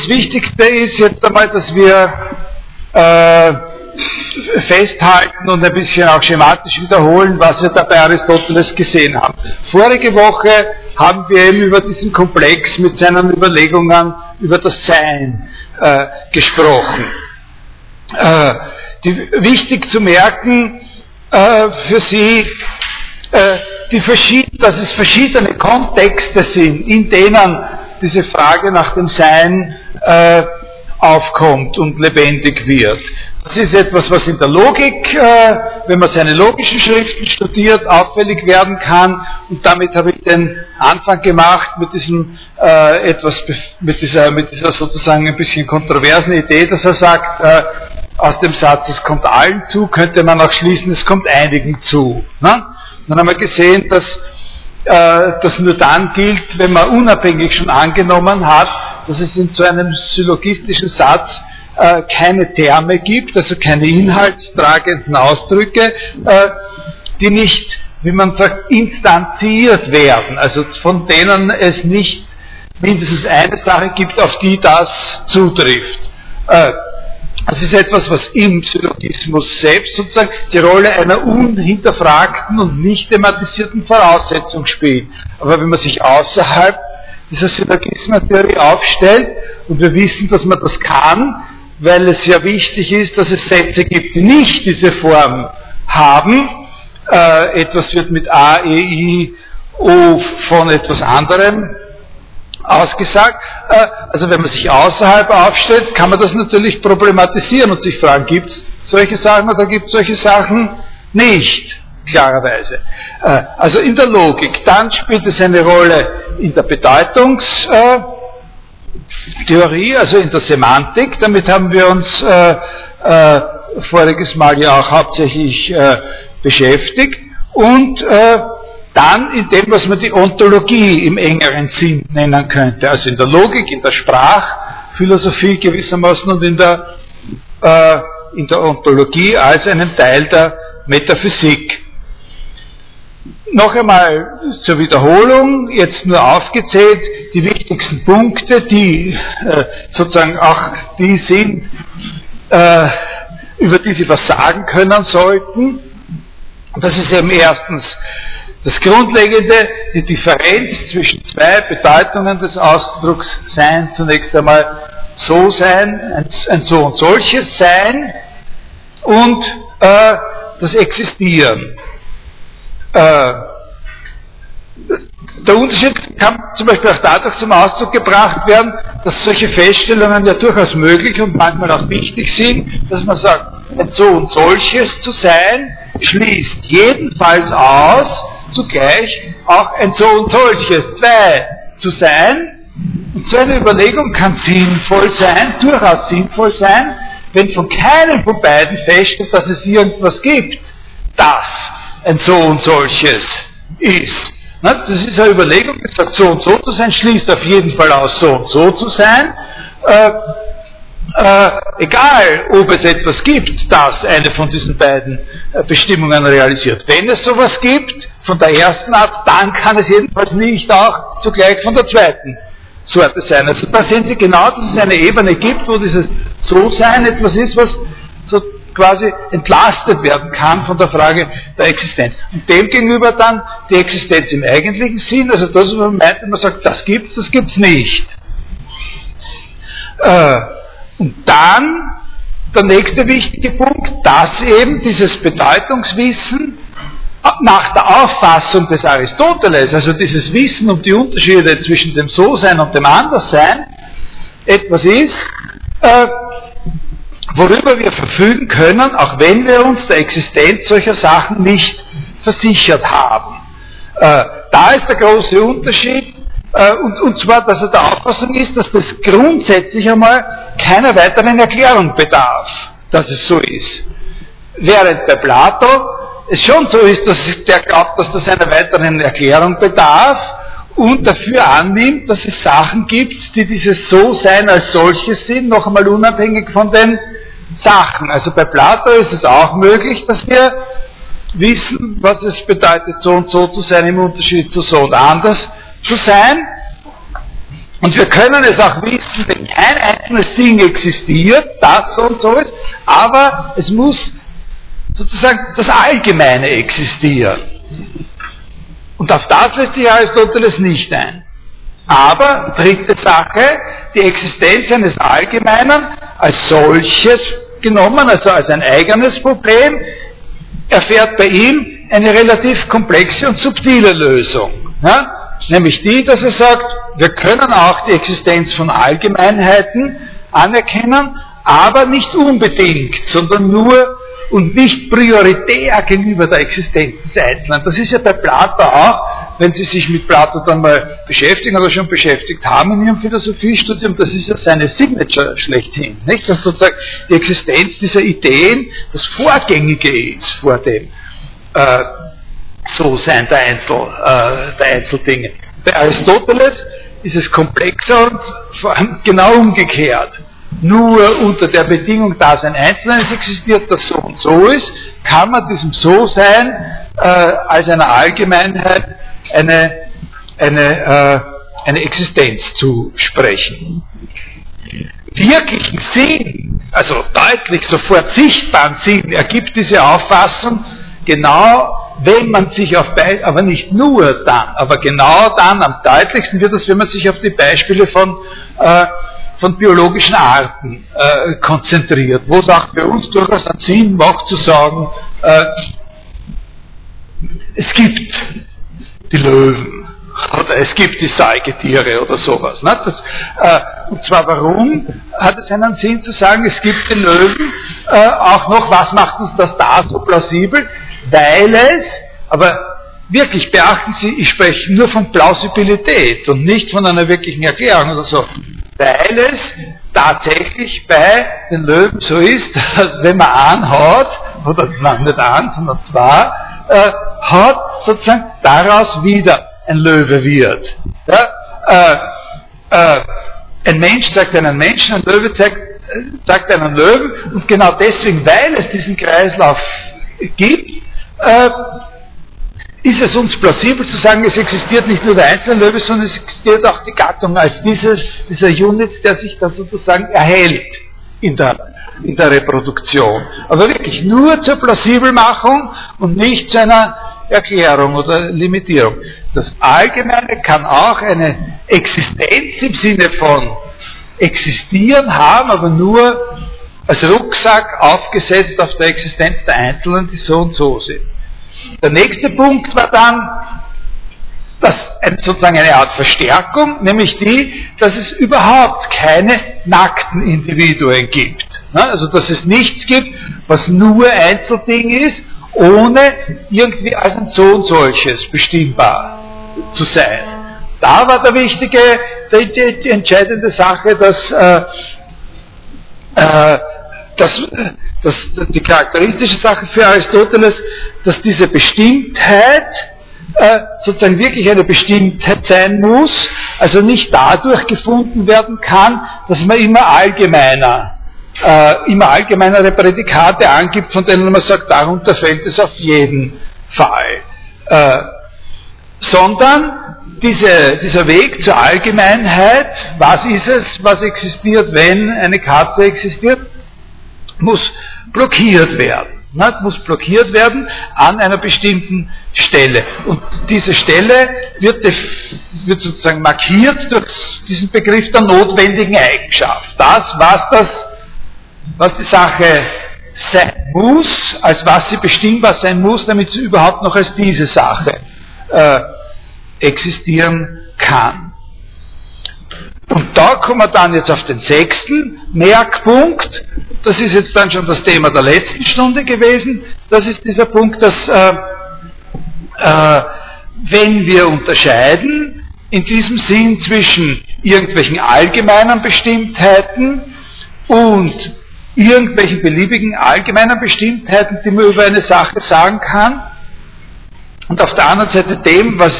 das Wichtigste ist jetzt einmal, dass wir äh, festhalten und ein bisschen auch schematisch wiederholen, was wir da bei Aristoteles gesehen haben. Vorige Woche haben wir eben über diesen Komplex mit seinen Überlegungen über das Sein äh, gesprochen. Äh, die, wichtig zu merken äh, für Sie, äh, die dass es verschiedene Kontexte sind, in denen diese Frage nach dem Sein äh, aufkommt und lebendig wird. Das ist etwas, was in der Logik, äh, wenn man seine logischen Schriften studiert, auffällig werden kann. Und damit habe ich den Anfang gemacht mit diesem äh, etwas, mit dieser, mit dieser sozusagen ein bisschen kontroversen Idee, dass er sagt, äh, aus dem Satz, es kommt allen zu, könnte man auch schließen, es kommt einigen zu. Ne? Dann haben wir gesehen, dass das nur dann gilt, wenn man unabhängig schon angenommen hat, dass es in so einem syllogistischen Satz äh, keine Terme gibt, also keine inhaltstragenden Ausdrücke, äh, die nicht, wie man sagt, instanziert werden, also von denen es nicht mindestens eine Sache gibt, auf die das zutrifft. Äh, das ist etwas, was im Syllogismus selbst sozusagen die Rolle einer unhinterfragten und nicht thematisierten Voraussetzung spielt. Aber wenn man sich außerhalb dieser Syllogismentheorie aufstellt, und wir wissen, dass man das kann, weil es ja wichtig ist, dass es Sätze gibt, die nicht diese Form haben, äh, etwas wird mit A, E, I, O von etwas anderem ausgesagt. Äh, also wenn man sich außerhalb aufstellt, kann man das natürlich problematisieren und sich fragen, gibt es solche Sachen oder gibt es solche Sachen nicht? Klarerweise. Äh, also in der Logik. Dann spielt es eine Rolle in der Bedeutungstheorie, also in der Semantik. Damit haben wir uns äh, voriges Mal ja auch hauptsächlich beschäftigt. Und dann in dem, was man die Ontologie im engeren Sinn nennen könnte, also in der Logik, in der Sprachphilosophie gewissermaßen und in der, äh, in der Ontologie als einem Teil der Metaphysik. Noch einmal zur Wiederholung, jetzt nur aufgezählt, die wichtigsten Punkte, die äh, sozusagen auch die sind, äh, über die Sie was sagen können sollten. Das ist eben erstens das Grundlegende, die Differenz zwischen zwei Bedeutungen des Ausdrucks Sein, zunächst einmal so sein, ein, ein so und solches Sein und äh, das Existieren. Äh, der Unterschied kann zum Beispiel auch dadurch zum Ausdruck gebracht werden, dass solche Feststellungen ja durchaus möglich und manchmal auch wichtig sind, dass man sagt, ein so und solches zu sein schließt jedenfalls aus, zugleich auch ein so und solches, zwei zu sein. Und so eine Überlegung kann sinnvoll sein, durchaus sinnvoll sein, wenn von keinem von beiden feststeht, dass es irgendwas gibt, das ein so und solches ist. Das ist eine Überlegung, die sagt, so und so zu sein, schließt auf jeden Fall aus, so und so zu sein. Äh, äh, egal, ob es etwas gibt, das eine von diesen beiden äh, Bestimmungen realisiert. Wenn es sowas gibt, von der ersten Art, dann kann es jedenfalls nicht auch zugleich von der zweiten Sorte sein. Also da sehen Sie genau, dass es eine Ebene gibt, wo dieses So-Sein etwas ist, was so quasi entlastet werden kann von der Frage der Existenz. Und demgegenüber dann die Existenz im eigentlichen Sinn, also das, was man meint, wenn man sagt, das gibt's, das gibt's nicht. Äh, und dann der nächste wichtige Punkt, dass eben dieses Bedeutungswissen nach der Auffassung des Aristoteles, also dieses Wissen um die Unterschiede zwischen dem So-Sein und dem Anderssein, etwas ist, äh, worüber wir verfügen können, auch wenn wir uns der Existenz solcher Sachen nicht versichert haben. Äh, da ist der große Unterschied und, und zwar, dass er der Auffassung ist, dass das grundsätzlich einmal keiner weiteren Erklärung bedarf, dass es so ist. Während bei Plato es schon so ist, dass der glaubt, dass das einer weiteren Erklärung bedarf und dafür annimmt, dass es Sachen gibt, die dieses So-Sein als solches sind, noch einmal unabhängig von den Sachen. Also bei Plato ist es auch möglich, dass wir wissen, was es bedeutet, so und so zu sein, im Unterschied zu so und anders zu sein. Und wir können es auch wissen, wenn kein einzelnes Ding existiert, das so und so ist, aber es muss sozusagen das Allgemeine existieren. Und auf das lässt sich Aristoteles nicht ein. Aber, dritte Sache, die Existenz eines Allgemeinen als solches genommen, also als ein eigenes Problem, erfährt bei ihm eine relativ komplexe und subtile Lösung. Ja? Nämlich die, dass er sagt, wir können auch die Existenz von Allgemeinheiten anerkennen, aber nicht unbedingt, sondern nur und nicht prioritär gegenüber der Existenz des Einzelnen. Das ist ja bei Plato auch, wenn Sie sich mit Plato dann mal beschäftigen oder schon beschäftigt haben in Ihrem Philosophiestudium, das ist ja seine Signature schlechthin. Nicht? Dass sozusagen die Existenz dieser Ideen das Vorgängige ist vor dem äh, So-Sein der, Einzel, äh, der Einzeldinge. Bei Aristoteles ist es komplexer und vor allem genau umgekehrt nur unter der Bedingung, dass ein Einzelnes existiert, das so und so ist, kann man diesem So-Sein äh, als einer Allgemeinheit eine, eine, äh, eine Existenz zusprechen. Wirklichen Sinn, also deutlich sofort sichtbaren Sinn, ergibt diese Auffassung genau, wenn man sich auf, Be aber nicht nur dann, aber genau dann, am deutlichsten wird es, wenn man sich auf die Beispiele von äh, von biologischen Arten äh, konzentriert, wo es auch bei uns durchaus einen Sinn macht zu sagen, äh, es gibt die Löwen oder es gibt die Säugetiere oder sowas. Ne? Das, äh, und zwar warum hat es einen Sinn zu sagen, es gibt die Löwen, äh, auch noch, was macht uns das da so plausibel? Weil es, aber wirklich beachten Sie, ich spreche nur von Plausibilität und nicht von einer wirklichen Erklärung oder so weil es tatsächlich bei den Löwen so ist, dass wenn man anhaut, oder nein, nicht an, sondern zwar, äh, hat sozusagen daraus wieder ein Löwe wird. Ja? Äh, äh, ein Mensch zeigt einen Menschen, ein Löwe zeigt, zeigt einen Löwen und genau deswegen, weil es diesen Kreislauf gibt, äh, ist es uns plausibel zu sagen, es existiert nicht nur der einzelne Löwe, sondern es existiert auch die Gattung als dieses, dieser Unit, der sich da sozusagen erhält in der, in der Reproduktion. Aber wirklich nur zur Plausibelmachung und nicht zu einer Erklärung oder Limitierung. Das Allgemeine kann auch eine Existenz im Sinne von existieren haben, aber nur als Rucksack aufgesetzt auf der Existenz der Einzelnen, die so und so sind. Der nächste Punkt war dann das, sozusagen eine Art Verstärkung, nämlich die, dass es überhaupt keine nackten Individuen gibt. Also dass es nichts gibt, was nur Einzelding ist, ohne irgendwie als ein so und solches bestimmbar zu sein. Da war der wichtige, die, die entscheidende Sache, dass äh, äh, das, das, die charakteristische Sache für Aristoteles, dass diese Bestimmtheit äh, sozusagen wirklich eine Bestimmtheit sein muss, also nicht dadurch gefunden werden kann, dass man immer allgemeiner, äh, immer allgemeinere Prädikate angibt, von denen man sagt, darunter fällt es auf jeden Fall. Äh, sondern diese, dieser Weg zur Allgemeinheit, was ist es, was existiert, wenn eine Katze existiert, muss blockiert werden. Ne, muss blockiert werden an einer bestimmten Stelle. Und diese Stelle wird, wird sozusagen markiert durch diesen Begriff der notwendigen Eigenschaft. Das, was, das, was die Sache sein muss, als was sie bestimmbar sein muss, damit sie überhaupt noch als diese Sache äh, existieren kann. Und da kommen wir dann jetzt auf den sechsten Merkpunkt. Das ist jetzt dann schon das Thema der letzten Stunde gewesen. Das ist dieser Punkt, dass äh, äh, wenn wir unterscheiden, in diesem Sinn zwischen irgendwelchen allgemeinen Bestimmtheiten und irgendwelchen beliebigen allgemeinen Bestimmtheiten, die man über eine Sache sagen kann, und auf der anderen Seite dem, was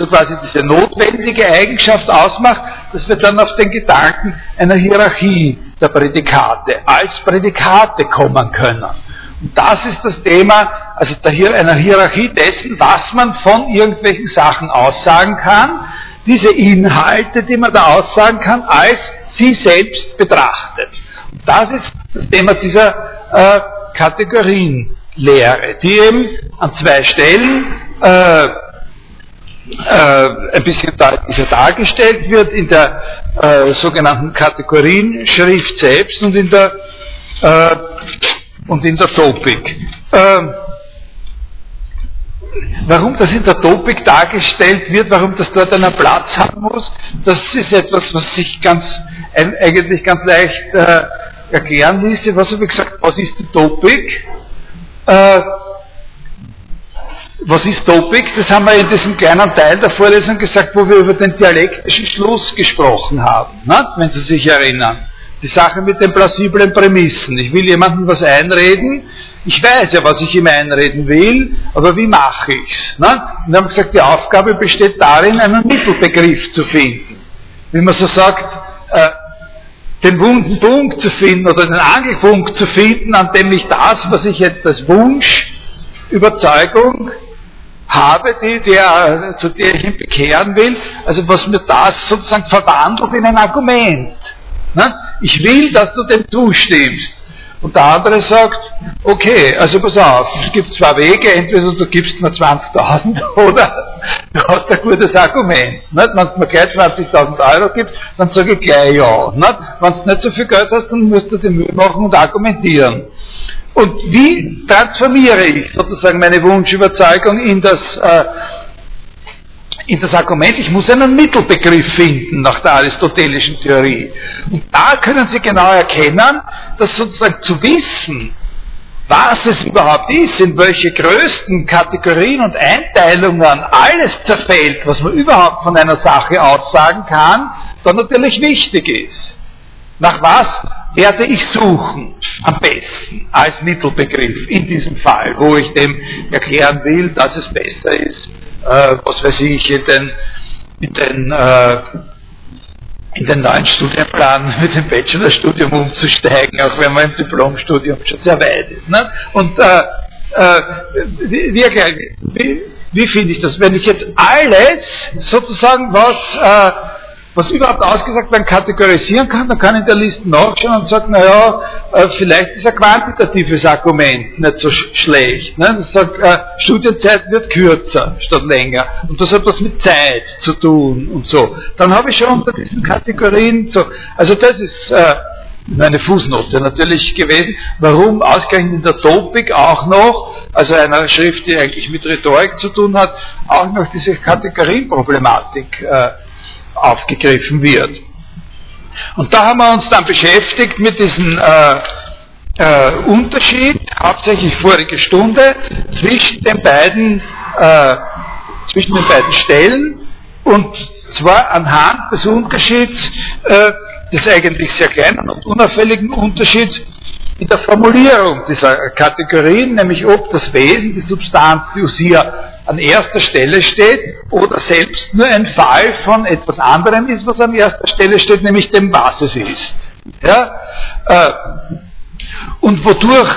so quasi diese notwendige Eigenschaft ausmacht, dass wir dann auf den Gedanken einer Hierarchie der Prädikate als Prädikate kommen können. Und das ist das Thema, also der, einer Hierarchie dessen, was man von irgendwelchen Sachen aussagen kann, diese Inhalte, die man da aussagen kann, als sie selbst betrachtet. Und das ist das Thema dieser äh, Kategorienlehre, die eben an zwei Stellen äh, äh, ein bisschen deutlicher dargestellt wird in der äh, sogenannten Kategorienschrift selbst und in der, äh, und in der Topik. Ähm, warum das in der Topik dargestellt wird, warum das dort einen Platz haben muss, das ist etwas, was sich ganz, eigentlich ganz leicht äh, erklären ließe. Was habe ich gesagt? Was ist die Topik? Was ist Topik? Das haben wir in diesem kleinen Teil der Vorlesung gesagt, wo wir über den dialektischen Schluss gesprochen haben, ne? wenn Sie sich erinnern. Die Sache mit den plausiblen Prämissen. Ich will jemandem was einreden, ich weiß ja, was ich ihm einreden will, aber wie mache ich's? Ne? Wir haben gesagt, die Aufgabe besteht darin, einen Mittelbegriff zu finden. Wie man so sagt, äh, den wunden Punkt zu finden oder den Angelpunkt zu finden, an dem ich das, was ich jetzt als Wunsch, Überzeugung habe, die, der, zu der ich ihn bekehren will, also was mir das sozusagen verwandelt in ein Argument. Ne? Ich will, dass du dem zustimmst. Und der andere sagt, okay, also pass auf, es gibt zwei Wege, entweder du gibst mir 20.000 oder du hast ein gutes Argument. Nicht? Wenn du mir gleich 20.000 Euro gibst, dann sage ich gleich ja. Nicht? Wenn du nicht so viel Geld hast, dann musst du die Mühe machen und argumentieren. Und wie transformiere ich sozusagen meine Wunschüberzeugung in das äh, in das Argument, ich muss einen Mittelbegriff finden nach der aristotelischen Theorie. Und da können Sie genau erkennen, dass sozusagen zu wissen, was es überhaupt ist, in welche größten Kategorien und Einteilungen alles zerfällt, was man überhaupt von einer Sache aussagen kann, dann natürlich wichtig ist. Nach was werde ich suchen am besten als Mittelbegriff in diesem Fall, wo ich dem erklären will, dass es besser ist, äh, was weiß ich, in den, in den, äh, in den neuen Studienplan mit dem Bachelorstudium umzusteigen, auch wenn man im Diplomstudium schon sehr weit ist. Ne? Und äh, äh, wie, wie, wie finde ich das? Wenn ich jetzt alles sozusagen, was äh, was überhaupt ausgesagt werden kategorisieren kann, dann kann ich in der Liste nachschauen und sagen, naja, äh, vielleicht ist ein quantitatives Argument nicht so sch schlecht. Ne? Das sagt, äh, Studienzeit wird kürzer statt länger. Und das hat was mit Zeit zu tun und so. Dann habe ich schon unter diesen Kategorien so, also das ist äh, eine Fußnote natürlich gewesen. Warum ausgerechnet in der Topik auch noch, also einer Schrift, die eigentlich mit Rhetorik zu tun hat, auch noch diese Kategorienproblematik äh, aufgegriffen wird. Und da haben wir uns dann beschäftigt mit diesem äh, äh, Unterschied, hauptsächlich vorige Stunde, zwischen den beiden, äh, zwischen den beiden Stellen und zwar anhand des Unterschieds, äh, des eigentlich sehr kleinen und unauffälligen Unterschieds in der Formulierung dieser Kategorien, nämlich ob das Wesen, die Substanz, die Usia an erster Stelle steht oder selbst nur ein Fall von etwas anderem ist, was an erster Stelle steht, nämlich dem, was es ist. Ja? Äh, und wodurch,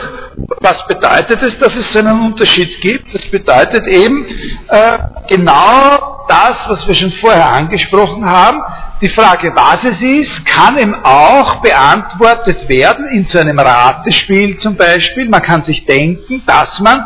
was bedeutet es, dass es so einen Unterschied gibt? Das bedeutet eben äh, genau das, was wir schon vorher angesprochen haben. Die Frage, was es ist, kann eben auch beantwortet werden in so einem Ratespiel zum Beispiel. Man kann sich denken, dass man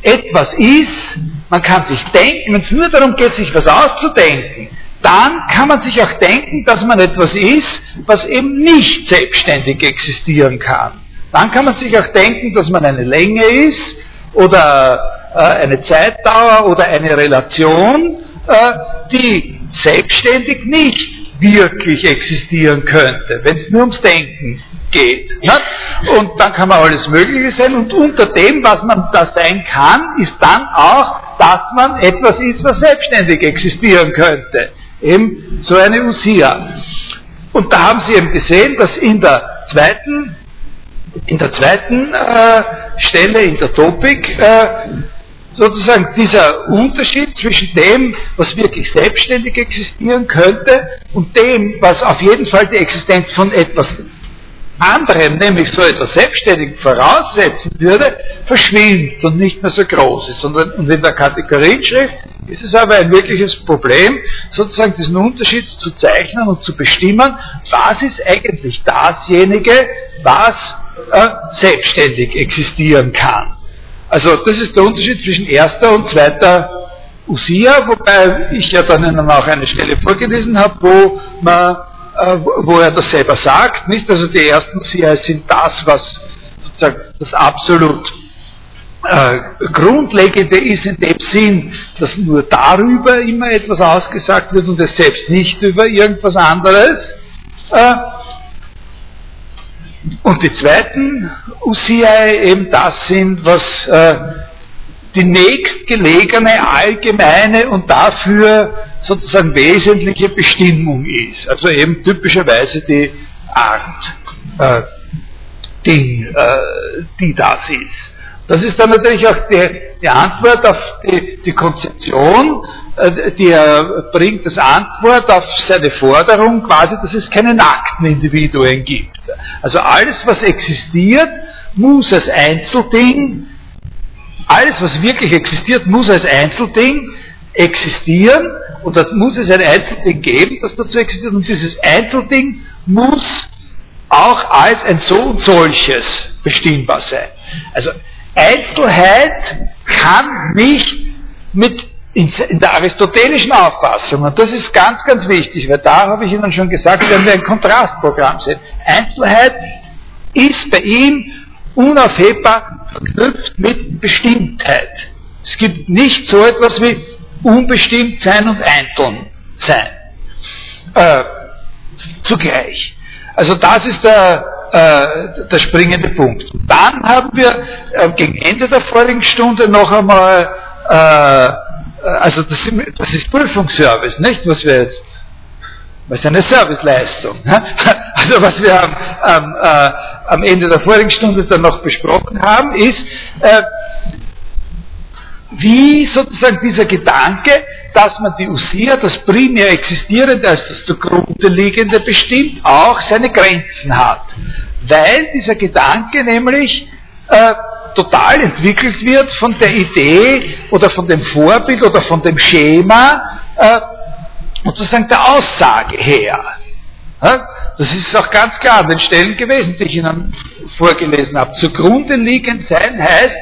etwas ist, man kann sich denken, wenn es nur darum geht, sich was auszudenken, dann kann man sich auch denken, dass man etwas ist, was eben nicht selbstständig existieren kann. Dann kann man sich auch denken, dass man eine Länge ist oder äh, eine Zeitdauer oder eine Relation, äh, die selbstständig nicht wirklich existieren könnte, wenn es nur ums Denken geht. Ne? Und dann kann man alles Mögliche sein und unter dem, was man da sein kann, ist dann auch, dass man etwas ist, was selbstständig existieren könnte. Eben so eine Usia. Und da haben Sie eben gesehen, dass in der zweiten in der zweiten äh, Stelle, in der Topik, äh, sozusagen dieser Unterschied zwischen dem, was wirklich selbstständig existieren könnte und dem, was auf jeden Fall die Existenz von etwas anderem, nämlich so etwas selbstständig voraussetzen würde, verschwindet und nicht mehr so groß ist. Und in der Kategorienschrift ist es aber ein wirkliches Problem, sozusagen diesen Unterschied zu zeichnen und zu bestimmen, was ist eigentlich dasjenige, was äh, selbstständig existieren kann. Also das ist der Unterschied zwischen erster und zweiter Usia, wobei ich ja dann Ihnen auch eine Stelle vorgelesen habe, wo, man, äh, wo er das selber sagt. Nicht? Also die ersten Usia sind das, was sozusagen das absolut äh, Grundlegende ist in dem Sinn, dass nur darüber immer etwas ausgesagt wird und es selbst nicht über irgendwas anderes. Äh, und die zweiten Usiai eben das sind, was äh, die nächstgelegene allgemeine und dafür sozusagen wesentliche Bestimmung ist. Also eben typischerweise die Art äh, Ding, äh, die das ist. Das ist dann natürlich auch die, die Antwort auf die, die Konzeption, äh, die er bringt als Antwort auf seine Forderung quasi, dass es keine nackten Individuen gibt. Also alles, was existiert, muss als Einzelding, alles, was wirklich existiert, muss als Einzelding existieren und da muss es ein Einzelding geben, das dazu existiert und dieses Einzelding muss auch als ein so und solches bestimmbar sein. Also Einzelheit kann nicht mit in, der aristotelischen Auffassung, und das ist ganz, ganz wichtig, weil da habe ich Ihnen schon gesagt, wenn wir ein Kontrastprogramm sehen, Einzelheit ist bei ihm unaufhebbar verknüpft mit Bestimmtheit. Es gibt nicht so etwas wie unbestimmt sein und einzeln sein. Äh, zugleich. Also das ist der, äh, der springende Punkt. Dann haben wir äh, gegen Ende der vorigen Stunde noch einmal, äh, äh also das, das, ist Prüfungsservice, nicht, was wir jetzt, was ist eine Serviceleistung. Also was wir am, am, äh, am Ende der vorigen Stunde dann noch besprochen haben, ist, äh, wie sozusagen dieser Gedanke, dass man die Usia, das primär Existierende als das zugrunde liegende bestimmt, auch seine Grenzen hat. Weil dieser Gedanke nämlich äh, total entwickelt wird von der Idee oder von dem Vorbild oder von dem Schema äh, sozusagen der Aussage her. Das ist auch ganz klar an den Stellen gewesen, die ich Ihnen vorgelesen habe. Zugrunde liegend sein heißt,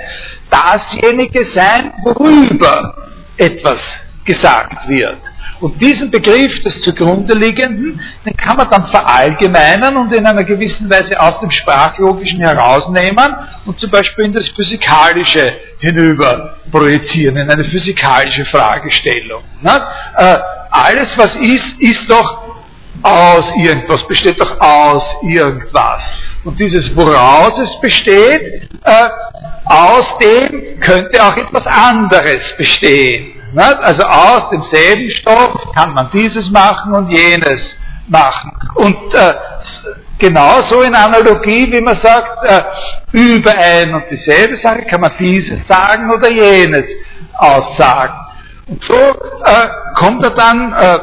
dasjenige sein, worüber etwas gesagt wird. Und diesen Begriff des zugrunde liegenden, den kann man dann verallgemeinern und in einer gewissen Weise aus dem Sprachlogischen herausnehmen und zum Beispiel in das Physikalische hinüber projizieren, in eine physikalische Fragestellung. Äh, alles, was ist, ist doch aus irgendwas, besteht doch aus irgendwas. Und dieses, woraus es besteht, äh, aus dem könnte auch etwas anderes bestehen. Nicht? Also aus demselben Stoff kann man dieses machen und jenes machen. Und äh, genauso in Analogie, wie man sagt, äh, über ein und dieselbe Sache kann man dieses sagen oder jenes aussagen. Und so äh, kommt er dann äh,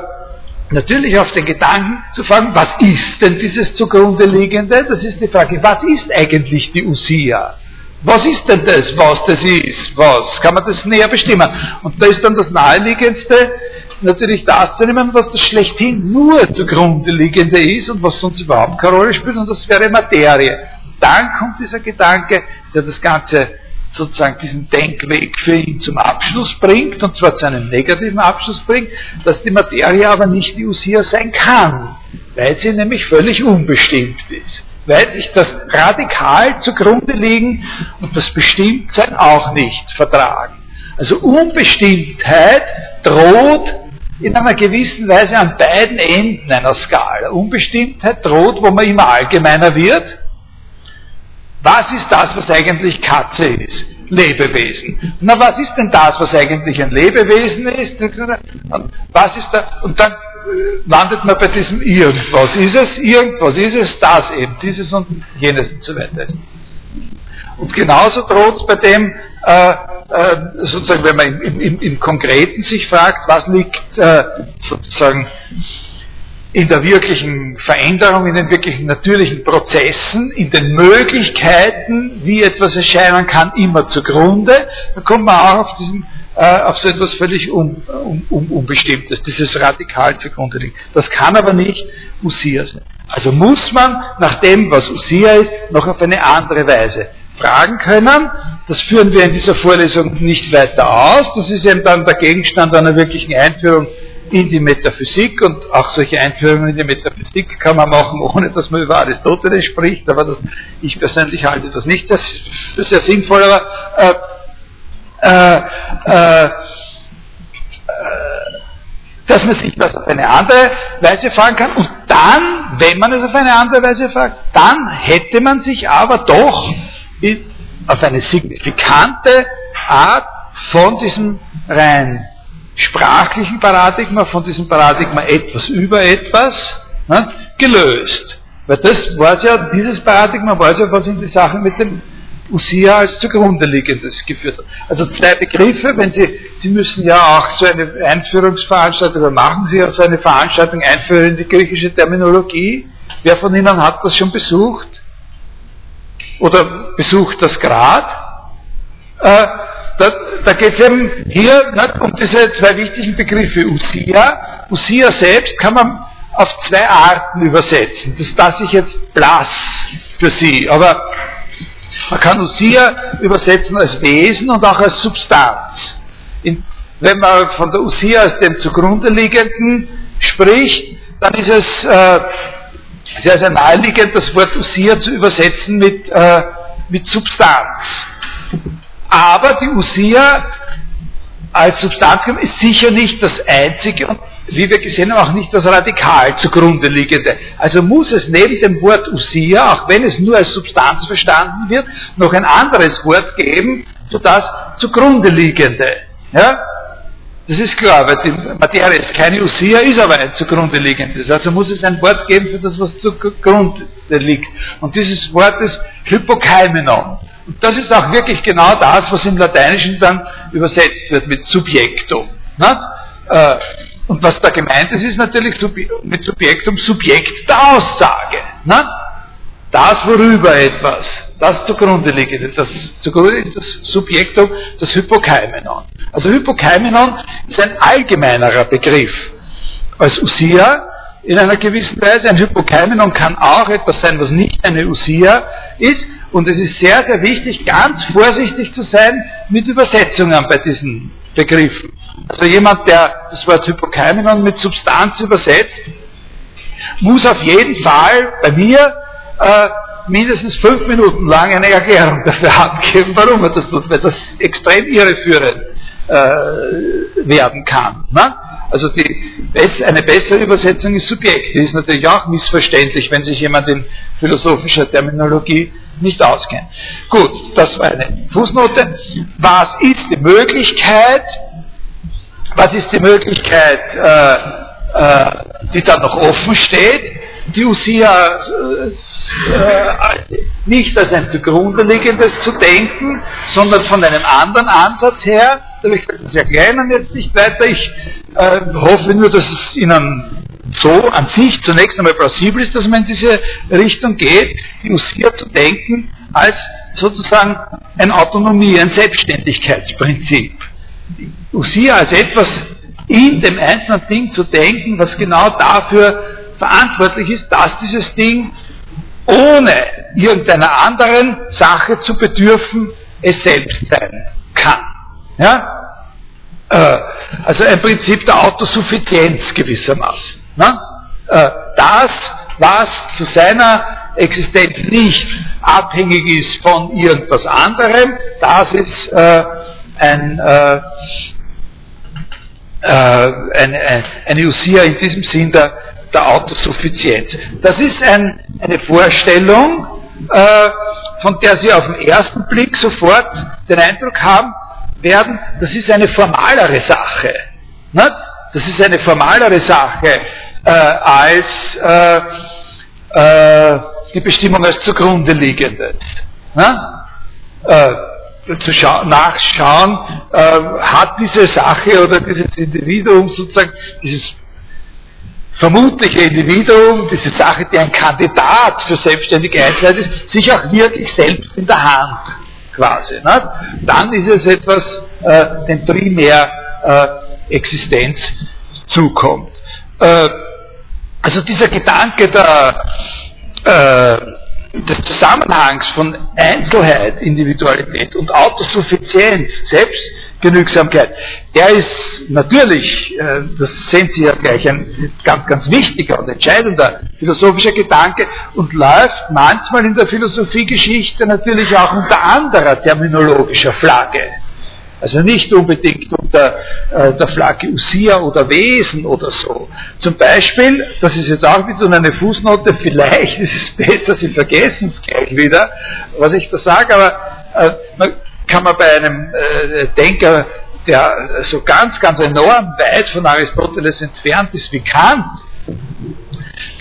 natürlich auf den Gedanken zu fragen, was ist denn dieses zugrunde liegende? Das ist die Frage, was ist eigentlich die Usia? Was ist denn das, was das ist? Was? Kann man das näher bestimmen? Und da ist dann das Naheliegendste, natürlich das zu nehmen, was das schlechthin nur zugrunde liegende ist und was sonst überhaupt keine Rolle spielt, und das wäre Materie. Dann kommt dieser Gedanke, der das Ganze sozusagen diesen Denkweg für ihn zum Abschluss bringt, und zwar zu einem negativen Abschluss bringt, dass die Materie aber nicht die Usia sein kann, weil sie nämlich völlig unbestimmt ist weil sich das radikal zugrunde liegen und das Bestimmtsein auch nicht vertragen. Also Unbestimmtheit droht in einer gewissen Weise an beiden Enden einer Skala. Unbestimmtheit droht, wo man immer allgemeiner wird. Was ist das, was eigentlich Katze ist? Lebewesen. Na, was ist denn das, was eigentlich ein Lebewesen ist? Was ist da? Und dann landet man bei diesem Irgendwas. Ist es irgendwas? Ist es das eben? Dieses und jenes und so weiter. Und genauso droht es bei dem, äh, äh, sozusagen, wenn man im, im, im, Konkreten sich fragt, was liegt äh, sozusagen in der wirklichen Veränderung, in den wirklichen natürlichen Prozessen, in den Möglichkeiten, wie etwas erscheinen kann, immer zugrunde, dann kommt man auch auf diesen äh, auf so etwas völlig un, un, un, Unbestimmtes, dieses radikal zugrunde liegt. Das kann aber nicht Usia sein. Also muss man nach dem, was Usia ist, noch auf eine andere Weise fragen können. Das führen wir in dieser Vorlesung nicht weiter aus. Das ist eben dann der Gegenstand einer wirklichen Einführung in die Metaphysik und auch solche Einführungen in die Metaphysik kann man machen, ohne dass man über Aristoteles spricht, aber das, ich persönlich halte das nicht für sehr sinnvoll, aber äh, äh, äh, dass man sich das auf eine andere Weise fragen kann und dann, wenn man es auf eine andere Weise fragt, dann hätte man sich aber doch auf eine signifikante Art von diesem rein sprachlichen Paradigma, von diesem Paradigma etwas über etwas, ne, gelöst. Weil das war ja, dieses Paradigma war ja, was in die Sache mit dem Usia als zugrunde liegendes geführt hat. Also zwei Begriffe, wenn Sie, Sie müssen ja auch so eine Einführungsveranstaltung, oder machen Sie ja so eine Veranstaltung einführen in die griechische Terminologie. Wer von Ihnen hat das schon besucht? Oder besucht das gerade? Äh, da, da geht es eben hier nicht, um diese zwei wichtigen Begriffe Usia. Usia selbst kann man auf zwei Arten übersetzen. Das lasse ich jetzt blass für Sie. Aber man kann Usia übersetzen als Wesen und auch als Substanz. In, wenn man von der Usia als dem zugrunde liegenden spricht, dann ist es äh, sehr, sehr naheliegend, das Wort Usia zu übersetzen mit, äh, mit Substanz. Aber die Usia als Substanz ist sicher nicht das einzige und wie wir gesehen haben, auch nicht das radikal zugrunde liegende. Also muss es neben dem Wort Usia, auch wenn es nur als Substanz verstanden wird, noch ein anderes Wort geben für das zugrunde liegende. Ja? Das ist klar, weil die Materie ist keine Usia, ist aber ein zugrunde liegendes. Also muss es ein Wort geben für das, was zugrunde liegt. Und dieses Wort ist Hypokaimenon. Das ist auch wirklich genau das, was im Lateinischen dann übersetzt wird mit Subjektum. Äh, und was da gemeint ist, ist natürlich mit Subjektum Subjekt der Aussage. Das, worüber etwas, das zugrunde liegt, das zugrunde ist das Subjektum, das Hypokaimenon. Also Hypokaimenon ist ein allgemeinerer Begriff als Usia in einer gewissen Weise. Ein Hypokaimenon kann auch etwas sein, was nicht eine Usia ist, und es ist sehr, sehr wichtig, ganz vorsichtig zu sein mit Übersetzungen bei diesen Begriffen. Also jemand, der das Wort Hypokaimenon mit Substanz übersetzt, muss auf jeden Fall bei mir äh, mindestens fünf Minuten lang eine Erklärung dafür abgeben, warum er das tut, weil das extrem irreführend äh, werden kann. Ne? Also die, eine bessere Übersetzung ist Subjekt. Die ist natürlich auch missverständlich, wenn sich jemand in philosophischer Terminologie nicht auskennt. Gut, das war eine Fußnote. Was ist die Möglichkeit, was ist die Möglichkeit, äh, äh, die dann noch offen steht? Die Usia äh, äh, nicht als ein zugrunde liegendes zu denken, sondern von einem anderen Ansatz her. Da habe ich gesagt, das erklären jetzt nicht weiter. Ich äh, hoffe nur, dass es Ihnen so an sich zunächst einmal plausibel ist, dass man in diese Richtung geht, die Usia zu denken als sozusagen ein Autonomie, ein Selbstständigkeitsprinzip. Die Usia als etwas in dem einzelnen Ding zu denken, was genau dafür verantwortlich ist, dass dieses Ding ohne irgendeiner anderen Sache zu bedürfen, es selbst sein kann. Ja? Äh, also ein Prinzip der Autosuffizienz gewissermaßen. Ne? Äh, das, was zu seiner Existenz nicht abhängig ist von irgendwas anderem, das ist äh, ein, eine, eine Usia in diesem Sinn der, der Autosuffizienz. Das ist ein, eine Vorstellung, äh, von der Sie auf den ersten Blick sofort den Eindruck haben werden, das ist eine formalere Sache. Nicht? Das ist eine formalere Sache äh, als äh, äh, die Bestimmung als zugrunde liegendes. Äh, zu nachschauen, äh, hat diese Sache oder dieses Individuum sozusagen, dieses vermutliche Individuum, diese Sache, die ein Kandidat für selbstständige Einzelheit ist, sich auch wirklich selbst in der Hand quasi. Nicht? Dann ist es etwas äh, den Primärexistenz zukommt. Äh, also dieser Gedanke der, äh, des Zusammenhangs von Einzelheit, Individualität und Autosuffizienz, Selbstgenügsamkeit, der ist natürlich, äh, das sehen Sie ja gleich, ein ganz, ganz wichtiger und entscheidender philosophischer Gedanke und läuft manchmal in der Philosophiegeschichte natürlich auch unter anderer terminologischer Flagge. Also nicht unbedingt unter äh, der Flagge Usia oder Wesen oder so. Zum Beispiel, das ist jetzt auch wieder eine Fußnote, vielleicht ist es besser, Sie vergessen es gleich wieder, was ich da sage, aber äh, kann man bei einem äh, Denker, der so ganz, ganz enorm weit von Aristoteles entfernt ist wie Kant,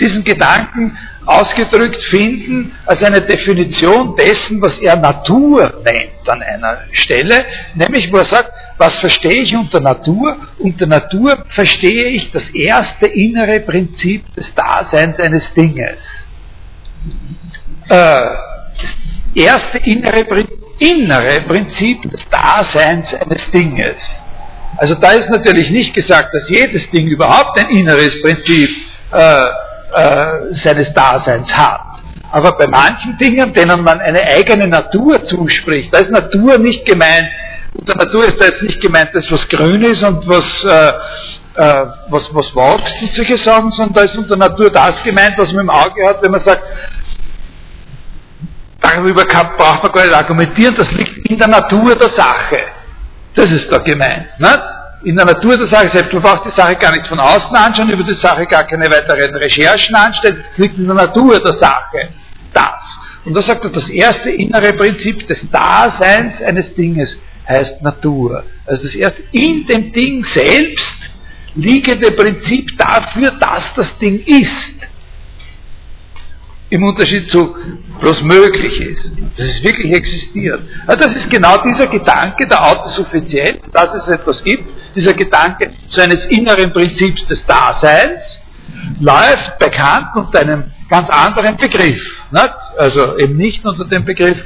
diesen Gedanken ausgedrückt finden als eine Definition dessen, was er Natur nennt an einer Stelle, nämlich wo er sagt, was verstehe ich unter Natur? Unter Natur verstehe ich das erste innere Prinzip des Daseins eines Dinges. Äh, erste innere, innere Prinzip des Daseins eines Dinges. Also da ist natürlich nicht gesagt, dass jedes Ding überhaupt ein inneres Prinzip äh, äh, seines Daseins hat. Aber bei manchen Dingen, denen man eine eigene Natur zuspricht, da ist Natur nicht gemeint, unter Natur ist da jetzt nicht gemeint, dass was grün ist und was, äh, äh, was, was wächst und solche Sachen, sondern da ist unter Natur das gemeint, was man im Auge hat, wenn man sagt, darüber kann, braucht man gar nicht argumentieren, das liegt in der Natur der Sache. Das ist da gemeint. Ne? in der Natur der Sache selbst. Man braucht die Sache gar nicht von außen anschauen, über die Sache gar keine weiteren Recherchen anstellen. Es liegt in der Natur der Sache. Das. Und da sagt er, das erste innere Prinzip des Daseins eines Dinges heißt Natur. Also das erste, in dem Ding selbst liegende Prinzip dafür, dass das Ding ist im Unterschied zu bloß möglich ist, dass es wirklich existiert. Also das ist genau dieser Gedanke der Autosuffizienz, dass es etwas gibt, dieser Gedanke so eines inneren Prinzips des Daseins, läuft bekannt unter einem ganz anderen Begriff. Nicht? Also eben nicht unter dem Begriff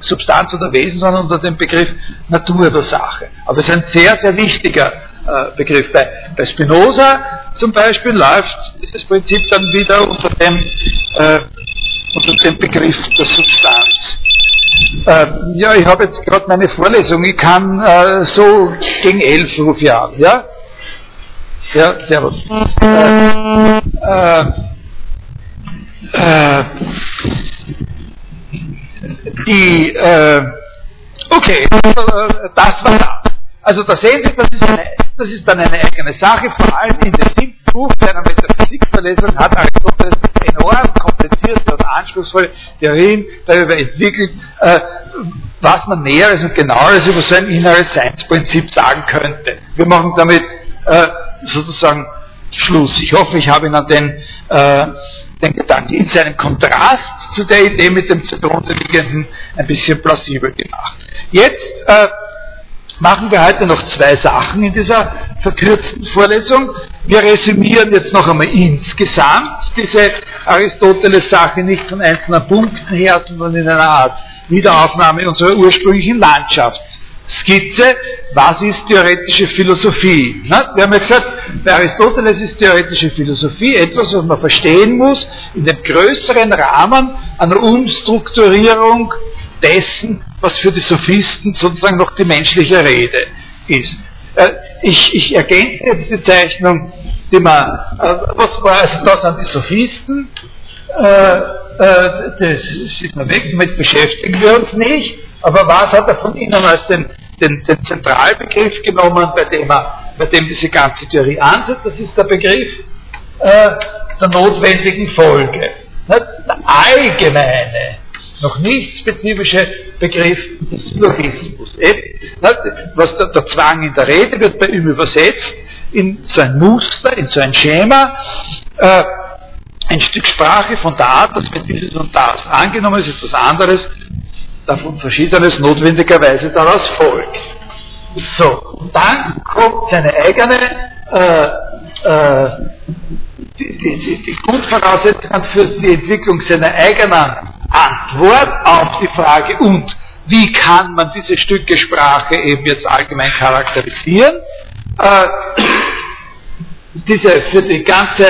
Substanz oder Wesen, sondern unter dem Begriff Natur der Sache. Aber es ist ein sehr, sehr wichtiger äh, Begriff. Bei, bei Spinoza zum Beispiel läuft dieses Prinzip dann wieder unter dem, äh, unter dem Begriff der Substanz. Äh, ja, ich habe jetzt gerade meine Vorlesung, ich kann äh, so gegen elf rufe ich an, ja? Ja, servus. Äh, die, okay, das war das. Also da sehen Sie, das ist, eine, das ist dann eine eigene Sache, vor allem in siebten Buch seiner Metaphysikverlesung hat Aristoteles enorm komplizierte und anspruchsvolle Theorien darüber entwickelt, äh, was man Näheres und Genaueres über sein inneres Seinsprinzip sagen könnte. Wir machen damit äh, sozusagen Schluss. Ich hoffe, ich habe Ihnen den, äh, den Gedanken in seinem Kontrast zu der Idee mit dem zugrunde liegenden ein bisschen plausibel gemacht. Jetzt äh, machen wir heute noch zwei Sachen in dieser verkürzten Vorlesung. Wir resümieren jetzt noch einmal insgesamt diese Aristoteles-Sache nicht von einzelnen Punkten her, sondern in einer Art Wiederaufnahme unserer ursprünglichen Landschaftsskizze. Was ist theoretische Philosophie? Na, wir haben ja gesagt, bei Aristoteles ist theoretische Philosophie etwas, was man verstehen muss in dem größeren Rahmen einer Umstrukturierung dessen, was für die Sophisten sozusagen noch die menschliche Rede ist. Äh, ich, ich ergänze jetzt die Zeichnung, die man, äh, was war also das an die Sophisten? Äh, das ist mal weg, damit beschäftigen wir uns nicht. Aber was hat er von Ihnen als den, den, den Zentralbegriff genommen, bei dem, er, bei dem diese ganze Theorie ansetzt? Das ist der Begriff äh, der notwendigen Folge. Der allgemeine noch nicht spezifische Begriff des Syllogismus. Was der, der, Zwang in der Rede wird bei ihm übersetzt in so ein Muster, in so ein Schema, äh, ein Stück Sprache von der Art, dass wenn dieses und das angenommen ist, etwas anderes, davon Verschiedenes notwendigerweise daraus folgt. So, und dann kommt seine eigene äh, äh, die, die, die Grundvoraussetzungen für die Entwicklung seiner eigenen Antwort auf die Frage, und wie kann man diese Stücke Sprache eben jetzt allgemein charakterisieren. Äh, diese für die ganze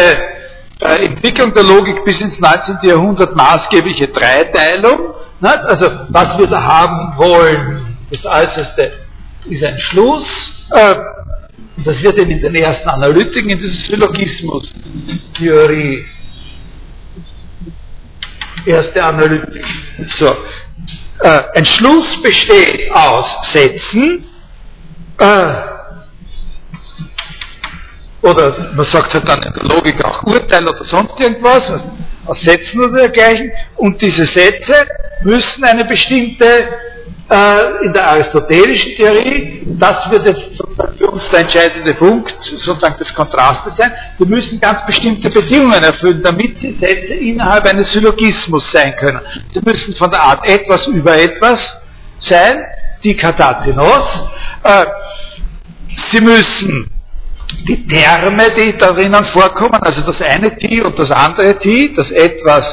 äh, Entwicklung der Logik bis ins 19. Jahrhundert maßgebliche Dreiteilung. Nicht? Also was wir da haben wollen, das Äußerste ist ein Schluss. Äh, das wird eben in den ersten Analytiken in dieser Syllogismus-Theorie erste Analytik. So. Äh, ein Schluss besteht aus Sätzen, äh, oder man sagt halt dann in der Logik auch Urteil oder sonst irgendwas, aus Sätzen oder dergleichen, und diese Sätze müssen eine bestimmte äh, in der aristotelischen Theorie, das wird jetzt für uns der entscheidende Punkt, sozusagen des Kontrastes sein, wir müssen ganz bestimmte Bedingungen erfüllen, damit die Sätze innerhalb eines Syllogismus sein können. Sie müssen von der Art etwas über etwas sein, die Katatinos, äh, sie müssen die Terme, die darinnen vorkommen, also das eine T und das andere T, das etwas,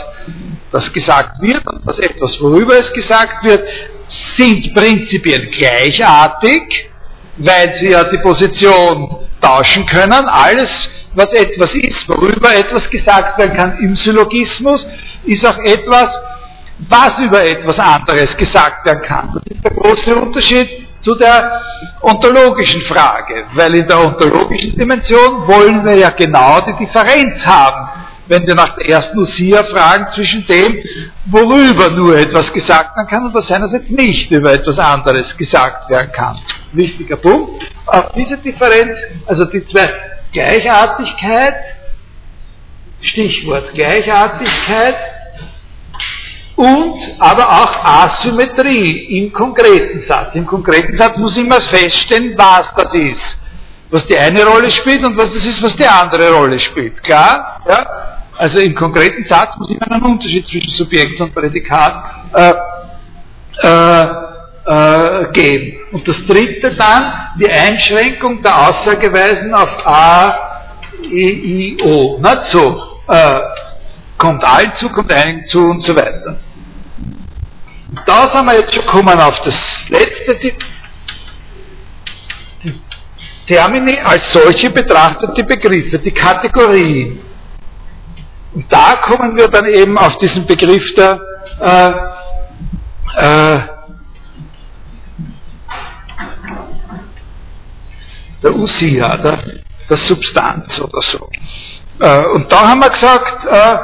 das gesagt wird und das etwas, worüber es gesagt wird, sind prinzipiell gleichartig, weil sie ja die Position tauschen können. Alles, was etwas ist, worüber etwas gesagt werden kann im Syllogismus, ist auch etwas, was über etwas anderes gesagt werden kann. Das ist der große Unterschied zu der ontologischen Frage, weil in der ontologischen Dimension wollen wir ja genau die Differenz haben wenn wir nach der ersten Usia fragen, zwischen dem, worüber nur etwas gesagt werden kann und was seinerseits nicht über etwas anderes gesagt werden kann. Wichtiger Punkt. Auch diese Differenz, also die zwei Gleichartigkeit, Stichwort Gleichartigkeit, und aber auch Asymmetrie im konkreten Satz. Im konkreten Satz muss immer feststellen, was das ist. Was die eine Rolle spielt und was das ist, was die andere Rolle spielt. Klar? Ja? Also im konkreten Satz muss immer einen Unterschied zwischen Subjekt und Prädikat äh, äh, äh, geben. Und das dritte dann, die Einschränkung der Aussageweisen auf A, E, I, O. Nicht so. Äh, kommt allen zu, kommt einigen zu und so weiter. Da sind wir jetzt schon gekommen auf das letzte, die, die Termini als solche betrachtete Begriffe, die Kategorien. Und da kommen wir dann eben auf diesen Begriff der, äh, äh, der Usia, der, der Substanz oder so. Äh, und da haben wir gesagt, äh,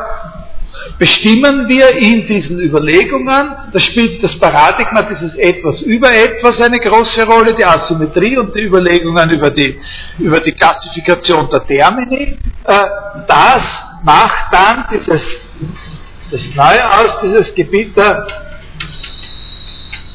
bestimmen wir in diesen Überlegungen, da spielt das Paradigma dieses etwas über etwas eine große Rolle, die Asymmetrie und die Überlegungen über die, über die Klassifikation der Termini. Äh, das macht dann dieses, das Neue aus, dieses Gebiet der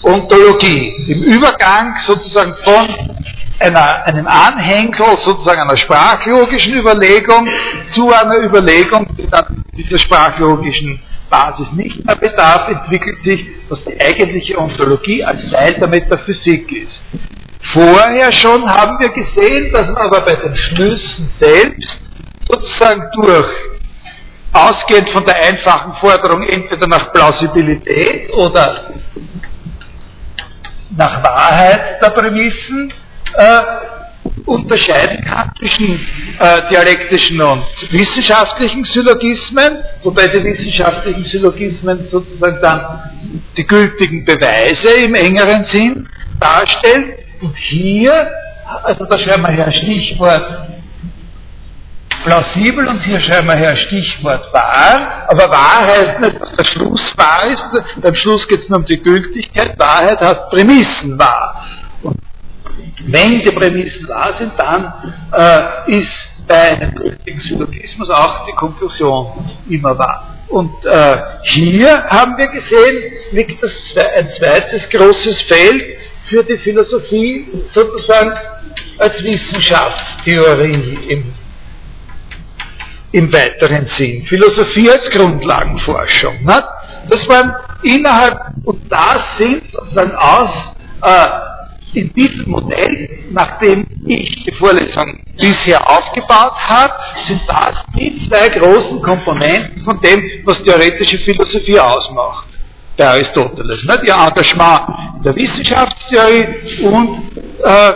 Ontologie. Im Übergang sozusagen von einer, einem Anhängsel, sozusagen einer sprachlogischen Überlegung zu einer Überlegung, die dann dieser sprachlogischen Basis nicht mehr bedarf, entwickelt sich, was die eigentliche Ontologie als Teil der Metaphysik ist. Vorher schon haben wir gesehen, dass man aber bei den Schlüssen selbst sozusagen durch ausgehend von der einfachen Forderung entweder nach Plausibilität oder nach Wahrheit der Prämissen äh, unterscheiden kann zwischen äh, dialektischen und wissenschaftlichen Syllogismen, wobei die wissenschaftlichen Syllogismen sozusagen dann die gültigen Beweise im engeren Sinn darstellen. Und hier, also da schreiben wir ein Stichwort plausibel und hier schreiben wir her Stichwort wahr, aber wahr heißt nicht, dass der Schluss wahr ist, beim Schluss geht es nur um die Gültigkeit, Wahrheit heißt Prämissen wahr. Und wenn die Prämissen wahr sind, dann äh, ist bei einem gültigen Syllogismus auch die Konklusion immer wahr. Und äh, hier haben wir gesehen, liegt das, ein zweites großes Feld für die Philosophie sozusagen als Wissenschaftstheorie im im weiteren Sinn. Philosophie als Grundlagenforschung. Ne? Das waren innerhalb, und das sind sozusagen aus, äh, in diesem Modell, nachdem ich die Vorlesung bisher aufgebaut habe, sind das die zwei großen Komponenten von dem, was theoretische Philosophie ausmacht. bei Aristoteles. Nicht? Ihr Engagement der Wissenschaftstheorie und äh,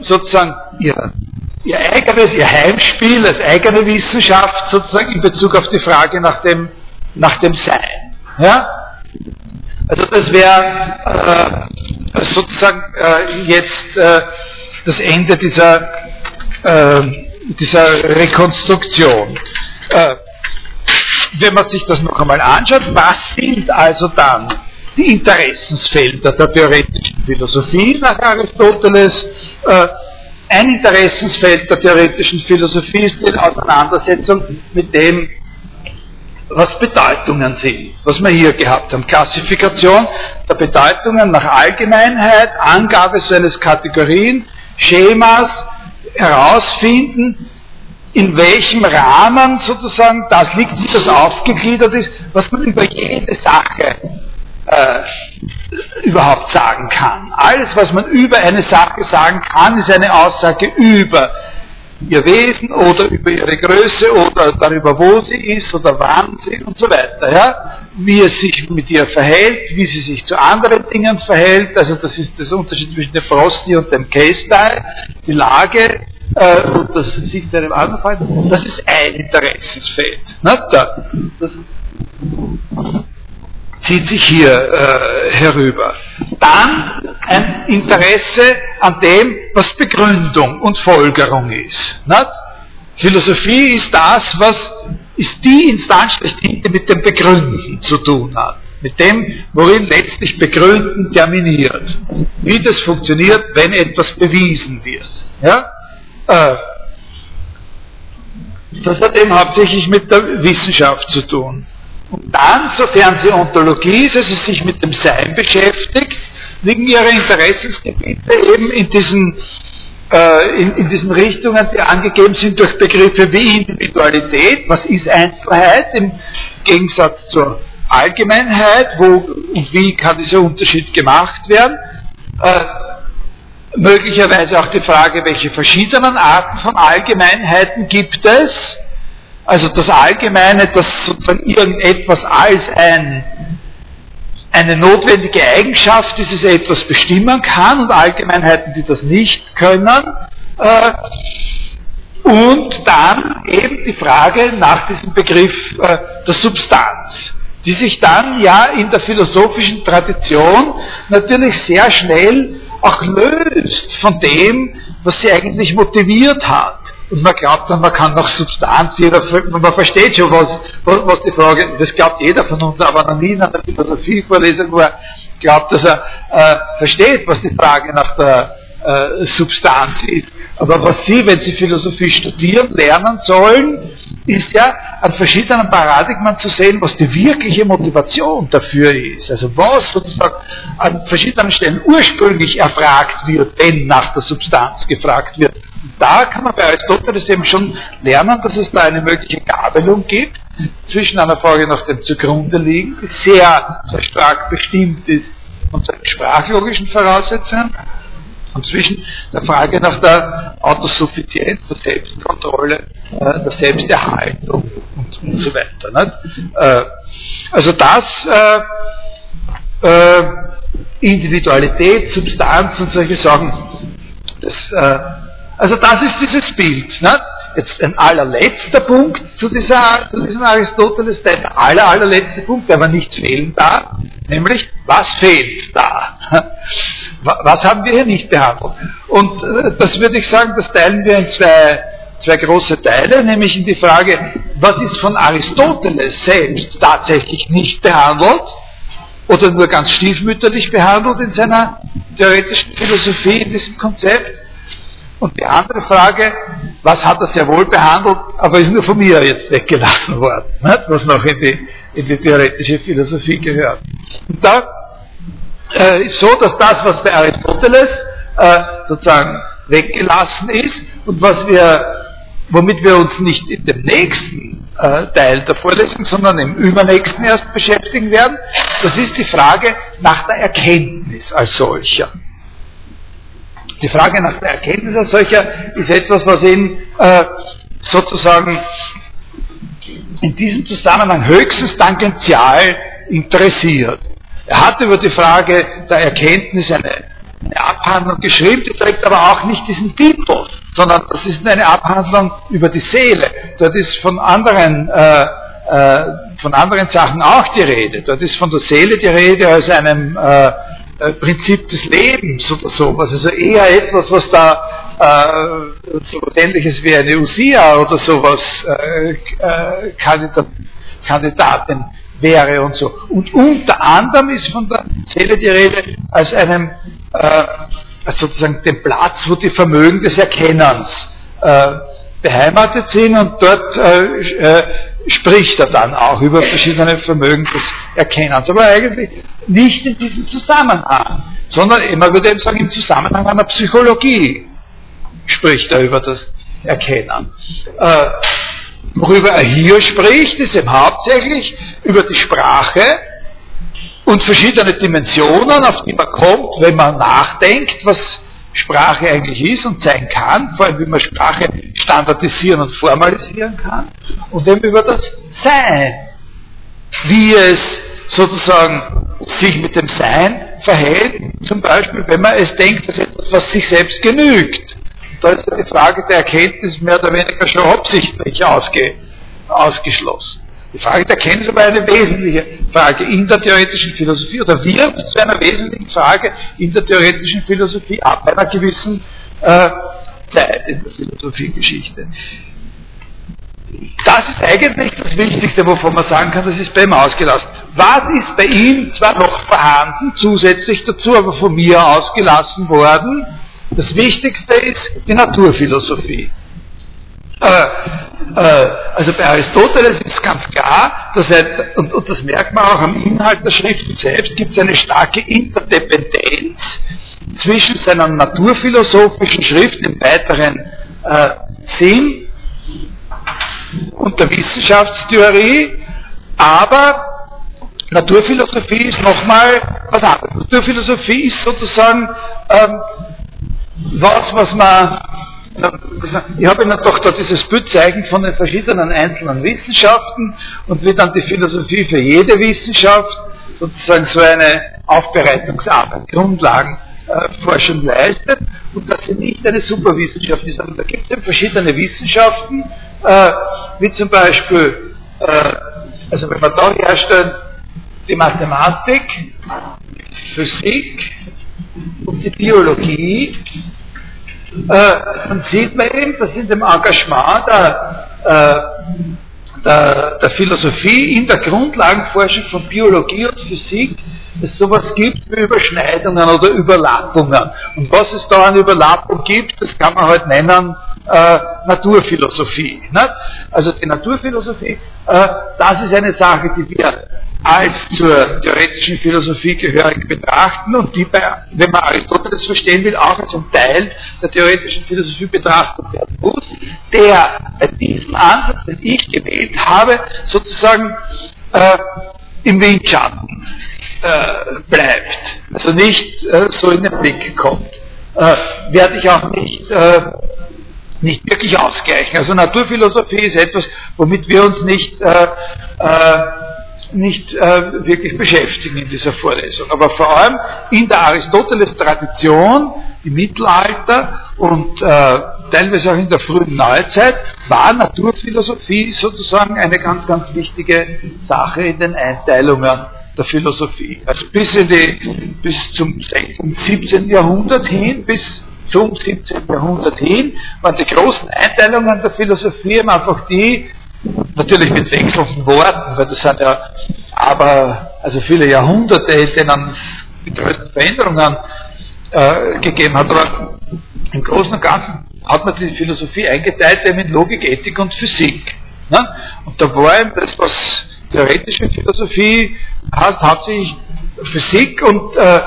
sozusagen ihr, ihr eigenes, ihr Heimspiel als eigene Wissenschaft sozusagen in Bezug auf die Frage nach dem, nach dem Sein. Ja? Also das wäre äh, sozusagen äh, jetzt äh, das Ende dieser, äh, dieser Rekonstruktion. Äh, wenn man sich das noch einmal anschaut, was sind also dann die Interessensfelder der theoretischen Philosophie nach Aristoteles? Ein Interessensfeld der theoretischen Philosophie ist die Auseinandersetzung mit dem, was Bedeutungen sind, was wir hier gehabt haben. Klassifikation der Bedeutungen nach Allgemeinheit, Angabe so eines Kategorien, Schemas, herausfinden, in welchem Rahmen sozusagen das liegt, wie das aufgegliedert ist, was man über jede Sache äh, überhaupt sagen kann. Alles, was man über eine Sache sagen kann, ist eine Aussage über ihr Wesen oder über ihre Größe oder darüber, wo sie ist oder wann sie und so weiter. Ja? Wie es sich mit ihr verhält, wie sie sich zu anderen Dingen verhält. Also das ist das Unterschied zwischen dem Frosty und dem Case-Style. Die Lage äh, das sich zu einem anderen Fall. Das ist ein Interessensfeld. Ne? Da, das, zieht sich hier äh, herüber. Dann ein Interesse an dem, was Begründung und Folgerung ist. Nicht? Philosophie ist das, was ist die Instanz, die mit dem Begründen zu tun hat. Mit dem, worin letztlich Begründen terminiert. Wie das funktioniert, wenn etwas bewiesen wird. Ja? Äh, das hat eben hauptsächlich mit der Wissenschaft zu tun. Und dann, sofern sie Ontologie ist, also sich mit dem Sein beschäftigt, liegen ihre Interessensgebiete eben in diesen, äh, in, in, diesen Richtungen, die angegeben sind durch Begriffe wie Individualität, was ist Einzelheit im Gegensatz zur Allgemeinheit, wo und wie kann dieser Unterschied gemacht werden. Äh, möglicherweise auch die Frage, welche verschiedenen Arten von Allgemeinheiten gibt es also das Allgemeine, das sozusagen irgendetwas als ein, eine notwendige Eigenschaft dieses etwas bestimmen kann und Allgemeinheiten, die das nicht können. Äh, und dann eben die Frage nach diesem Begriff äh, der Substanz, die sich dann ja in der philosophischen Tradition natürlich sehr schnell auch löst von dem, was sie eigentlich motiviert hat. Und man glaubt dann, man kann nach Substanz, jeder, man versteht schon, was, was die Frage, das glaubt jeder von uns, aber noch nie in einer Philosophievorlesung, wo er glaubt, dass er äh, versteht, was die Frage nach der äh, Substanz ist. Aber was Sie, wenn Sie Philosophie studieren, lernen sollen, ist ja an verschiedenen Paradigmen zu sehen, was die wirkliche Motivation dafür ist. Also was sozusagen an verschiedenen Stellen ursprünglich erfragt wird, wenn nach der Substanz gefragt wird. Da kann man bei Aristoteles eben schon lernen, dass es da eine mögliche Gabelung gibt zwischen einer Frage nach dem zugrunde liegen, die sehr, sehr stark bestimmt ist von seinen sprachlogischen Voraussetzungen, und zwischen der Frage nach der Autosuffizienz, der Selbstkontrolle, äh, der Selbsterhaltung und, und so weiter. Nicht? Äh, also das äh, äh, Individualität, Substanz und solche Sachen, das, also das ist dieses Bild. Nicht? Jetzt ein allerletzter Punkt zu, dieser, zu diesem Aristoteles, der aller, allerletzte Punkt, der aber nicht fehlen darf, nämlich, was fehlt da? Was haben wir hier nicht behandelt? Und äh, das würde ich sagen, das teilen wir in zwei, zwei große Teile, nämlich in die Frage, was ist von Aristoteles selbst tatsächlich nicht behandelt oder nur ganz stiefmütterlich behandelt in seiner theoretischen Philosophie, in diesem Konzept? Und die andere Frage, was hat er sehr wohl behandelt, aber ist nur von mir jetzt weggelassen worden, nicht? was noch in die, in die theoretische Philosophie gehört. Und da äh, ist so, dass das, was bei Aristoteles äh, sozusagen weggelassen ist und was wir, womit wir uns nicht in dem nächsten äh, Teil der Vorlesung, sondern im übernächsten erst beschäftigen werden, das ist die Frage nach der Erkenntnis als solcher. Die Frage nach der Erkenntnis als solcher ist etwas, was ihn äh, sozusagen in diesem Zusammenhang höchstens tangential interessiert. Er hat über die Frage der Erkenntnis eine, eine Abhandlung geschrieben, die trägt aber auch nicht diesen Titel, sondern das ist eine Abhandlung über die Seele. Dort ist von anderen, äh, äh, von anderen Sachen auch die Rede. Dort ist von der Seele die Rede als einem äh, äh Prinzip des Lebens oder sowas. Also eher etwas, was da äh, so ähnliches wie eine Usia oder sowas äh, äh, Kandidat, Kandidatin wäre und so. Und unter anderem ist von der Seele die Rede als einem äh, sozusagen dem Platz, wo die Vermögen des Erkennens äh, beheimatet sind und dort äh, spricht er dann auch über verschiedene Vermögen des Erkennens. Aber eigentlich nicht in diesem Zusammenhang, sondern immer würde ich sagen im Zusammenhang einer Psychologie spricht er über das Erkennen. Äh, worüber er hier spricht, ist eben hauptsächlich über die Sprache und verschiedene Dimensionen, auf die man kommt, wenn man nachdenkt, was Sprache eigentlich ist und sein kann, vor allem wie man Sprache standardisieren und formalisieren kann, und eben über das Sein, wie es sozusagen sich mit dem Sein verhält, zum Beispiel wenn man es denkt, als etwas, was sich selbst genügt. Da ist die Frage der Erkenntnis mehr oder weniger schon absichtlich ausge, ausgeschlossen. Die Frage der Erkenntnis aber eine wesentliche Frage in der theoretischen Philosophie oder wird zu einer wesentlichen Frage in der theoretischen Philosophie ab einer gewissen äh, Zeit in der Philosophiegeschichte. Das ist eigentlich das Wichtigste, wovon man sagen kann, das ist bei ihm ausgelassen. Was ist bei ihm zwar noch vorhanden, zusätzlich dazu, aber von mir ausgelassen worden? Das Wichtigste ist die Naturphilosophie. Äh, äh, also bei Aristoteles ist ganz klar, dass er, und, das merkt man auch am Inhalt der Schriften selbst, gibt es eine starke Interdependenz zwischen seiner naturphilosophischen Schrift im weiteren äh, Sinn und der Wissenschaftstheorie, aber Naturphilosophie ist nochmal was anderes. Naturphilosophie ist sozusagen ähm, was, was man ich habe Ihnen doch da dieses Bild zeigen von den verschiedenen einzelnen Wissenschaften und wie dann die Philosophie für jede Wissenschaft sozusagen so eine Aufbereitungsarbeit, Grundlagenforschung leistet und dass sie nicht eine Superwissenschaft ist. Aber da gibt es eben verschiedene Wissenschaften, äh, wie zum Beispiel, äh, also wenn wir da herstellen, die Mathematik, Physik und die Biologie, äh, dann sieht man eben, dass in dem Engagement der, äh, der, der, Philosophie in der Grundlagenforschung von Biologie und Physik es sowas gibt wie Überschneidungen oder Überlappungen. Und was es da an Überlappung gibt, das kann man halt nennen äh, Naturphilosophie. Nicht? Also die Naturphilosophie, äh, das ist eine Sache, die wir als zur theoretischen Philosophie gehörig betrachten und die, bei, wenn man Aristoteles verstehen will, auch als ein Teil der theoretischen Philosophie betrachtet werden muss, der bei diesem Ansatz, den ich gewählt habe, sozusagen äh, im Windschatten äh, bleibt, also nicht äh, so in den Blick kommt, äh, werde ich auch nicht äh, nicht wirklich ausgleichen. Also Naturphilosophie ist etwas, womit wir uns nicht äh, äh, nicht äh, wirklich beschäftigen in dieser Vorlesung. Aber vor allem in der Aristoteles-Tradition, im Mittelalter und äh, teilweise auch in der frühen Neuzeit, war Naturphilosophie sozusagen eine ganz, ganz wichtige Sache in den Einteilungen der Philosophie. Also bis, in die, bis zum 17. Jahrhundert hin, bis zum 17. Jahrhundert hin, waren die großen Einteilungen der Philosophie einfach die, Natürlich mit wechselnden Worten, weil das sind ja aber, also viele Jahrhunderte, denen es die größten Veränderungen äh, gegeben hat. Aber im Großen und Ganzen hat man die Philosophie eingeteilt eben in Logik, Ethik und Physik. Ne? Und da war eben das, was theoretische Philosophie heißt, hauptsächlich Physik und äh,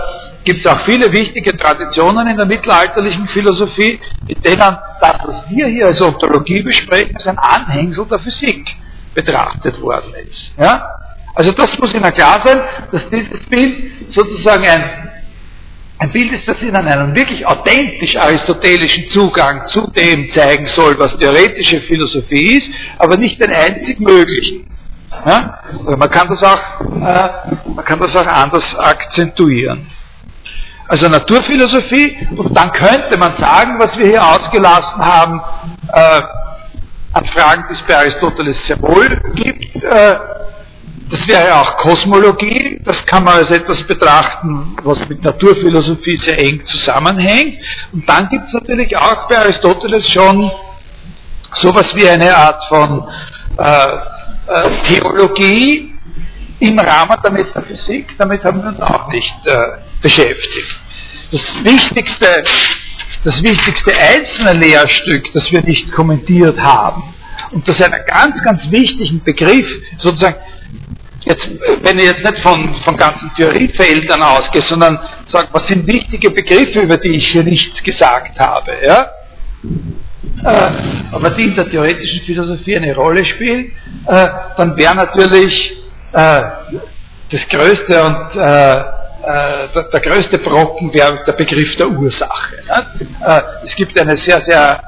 gibt es auch viele wichtige Traditionen in der mittelalterlichen Philosophie, mit denen das, was wir hier als Ontologie besprechen, als ein Anhängsel der Physik betrachtet worden ist. Ja? Also das muss Ihnen klar sein, dass dieses Bild sozusagen ein, ein Bild ist, das Ihnen einen wirklich authentisch aristotelischen Zugang zu dem zeigen soll, was theoretische Philosophie ist, aber nicht den einzig möglichen. Ja? man, kann das auch, äh, man kann das auch anders akzentuieren. Also Naturphilosophie, und dann könnte man sagen, was wir hier ausgelassen haben, äh, an Fragen, die es bei Aristoteles sehr wohl gibt, äh, das wäre auch Kosmologie, das kann man als etwas betrachten, was mit Naturphilosophie sehr eng zusammenhängt. Und dann gibt es natürlich auch bei Aristoteles schon sowas wie eine Art von äh, äh, Theologie im Rahmen der Metaphysik, damit haben wir uns auch nicht äh, beschäftigt. Das wichtigste, das wichtigste einzelne Lehrstück, das wir nicht kommentiert haben, und das einen ganz, ganz wichtigen Begriff, sozusagen, jetzt, wenn ich jetzt nicht von, von ganzen Theoriefeldern ausgehe, sondern sage, was sind wichtige Begriffe, über die ich hier nichts gesagt habe, ja? Äh, aber die in der theoretischen Philosophie eine Rolle spielen, äh, dann wäre natürlich das Größte und äh, äh, der, der, größte Brocken wäre der Begriff der Ursache. Ne? Äh, es gibt eine sehr, sehr,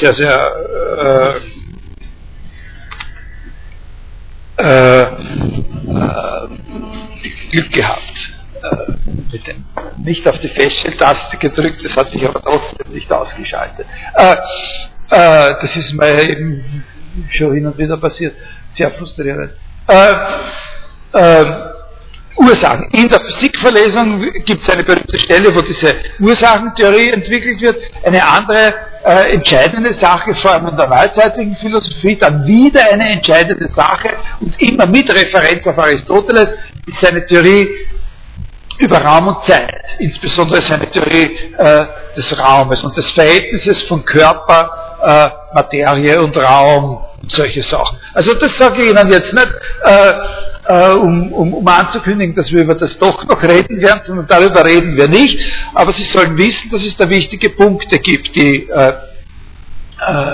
sehr, sehr Glück gehabt äh, mit dem nicht auf die Feststelltaste gedrückt, das hat sich aber trotzdem nicht ausgeschaltet. Äh, äh, das ist mir eben schon hin und wieder passiert, sehr frustrierend. Äh, äh, Ursachen. In der Physikverlesung gibt es eine berühmte Stelle, wo diese Ursachentheorie entwickelt wird. Eine andere äh, entscheidende Sache, vor allem in der neuzeitigen Philosophie, dann wieder eine entscheidende Sache und immer mit Referenz auf Aristoteles ist seine Theorie über Raum und Zeit, insbesondere seine Theorie äh, des Raumes und des Verhältnisses von Körper, äh, Materie und Raum und solche Sachen. Also das sage ich Ihnen jetzt nicht, äh, äh, um, um, um anzukündigen, dass wir über das doch noch reden werden, sondern darüber reden wir nicht. Aber Sie sollen wissen, dass es da wichtige Punkte gibt, die äh, äh,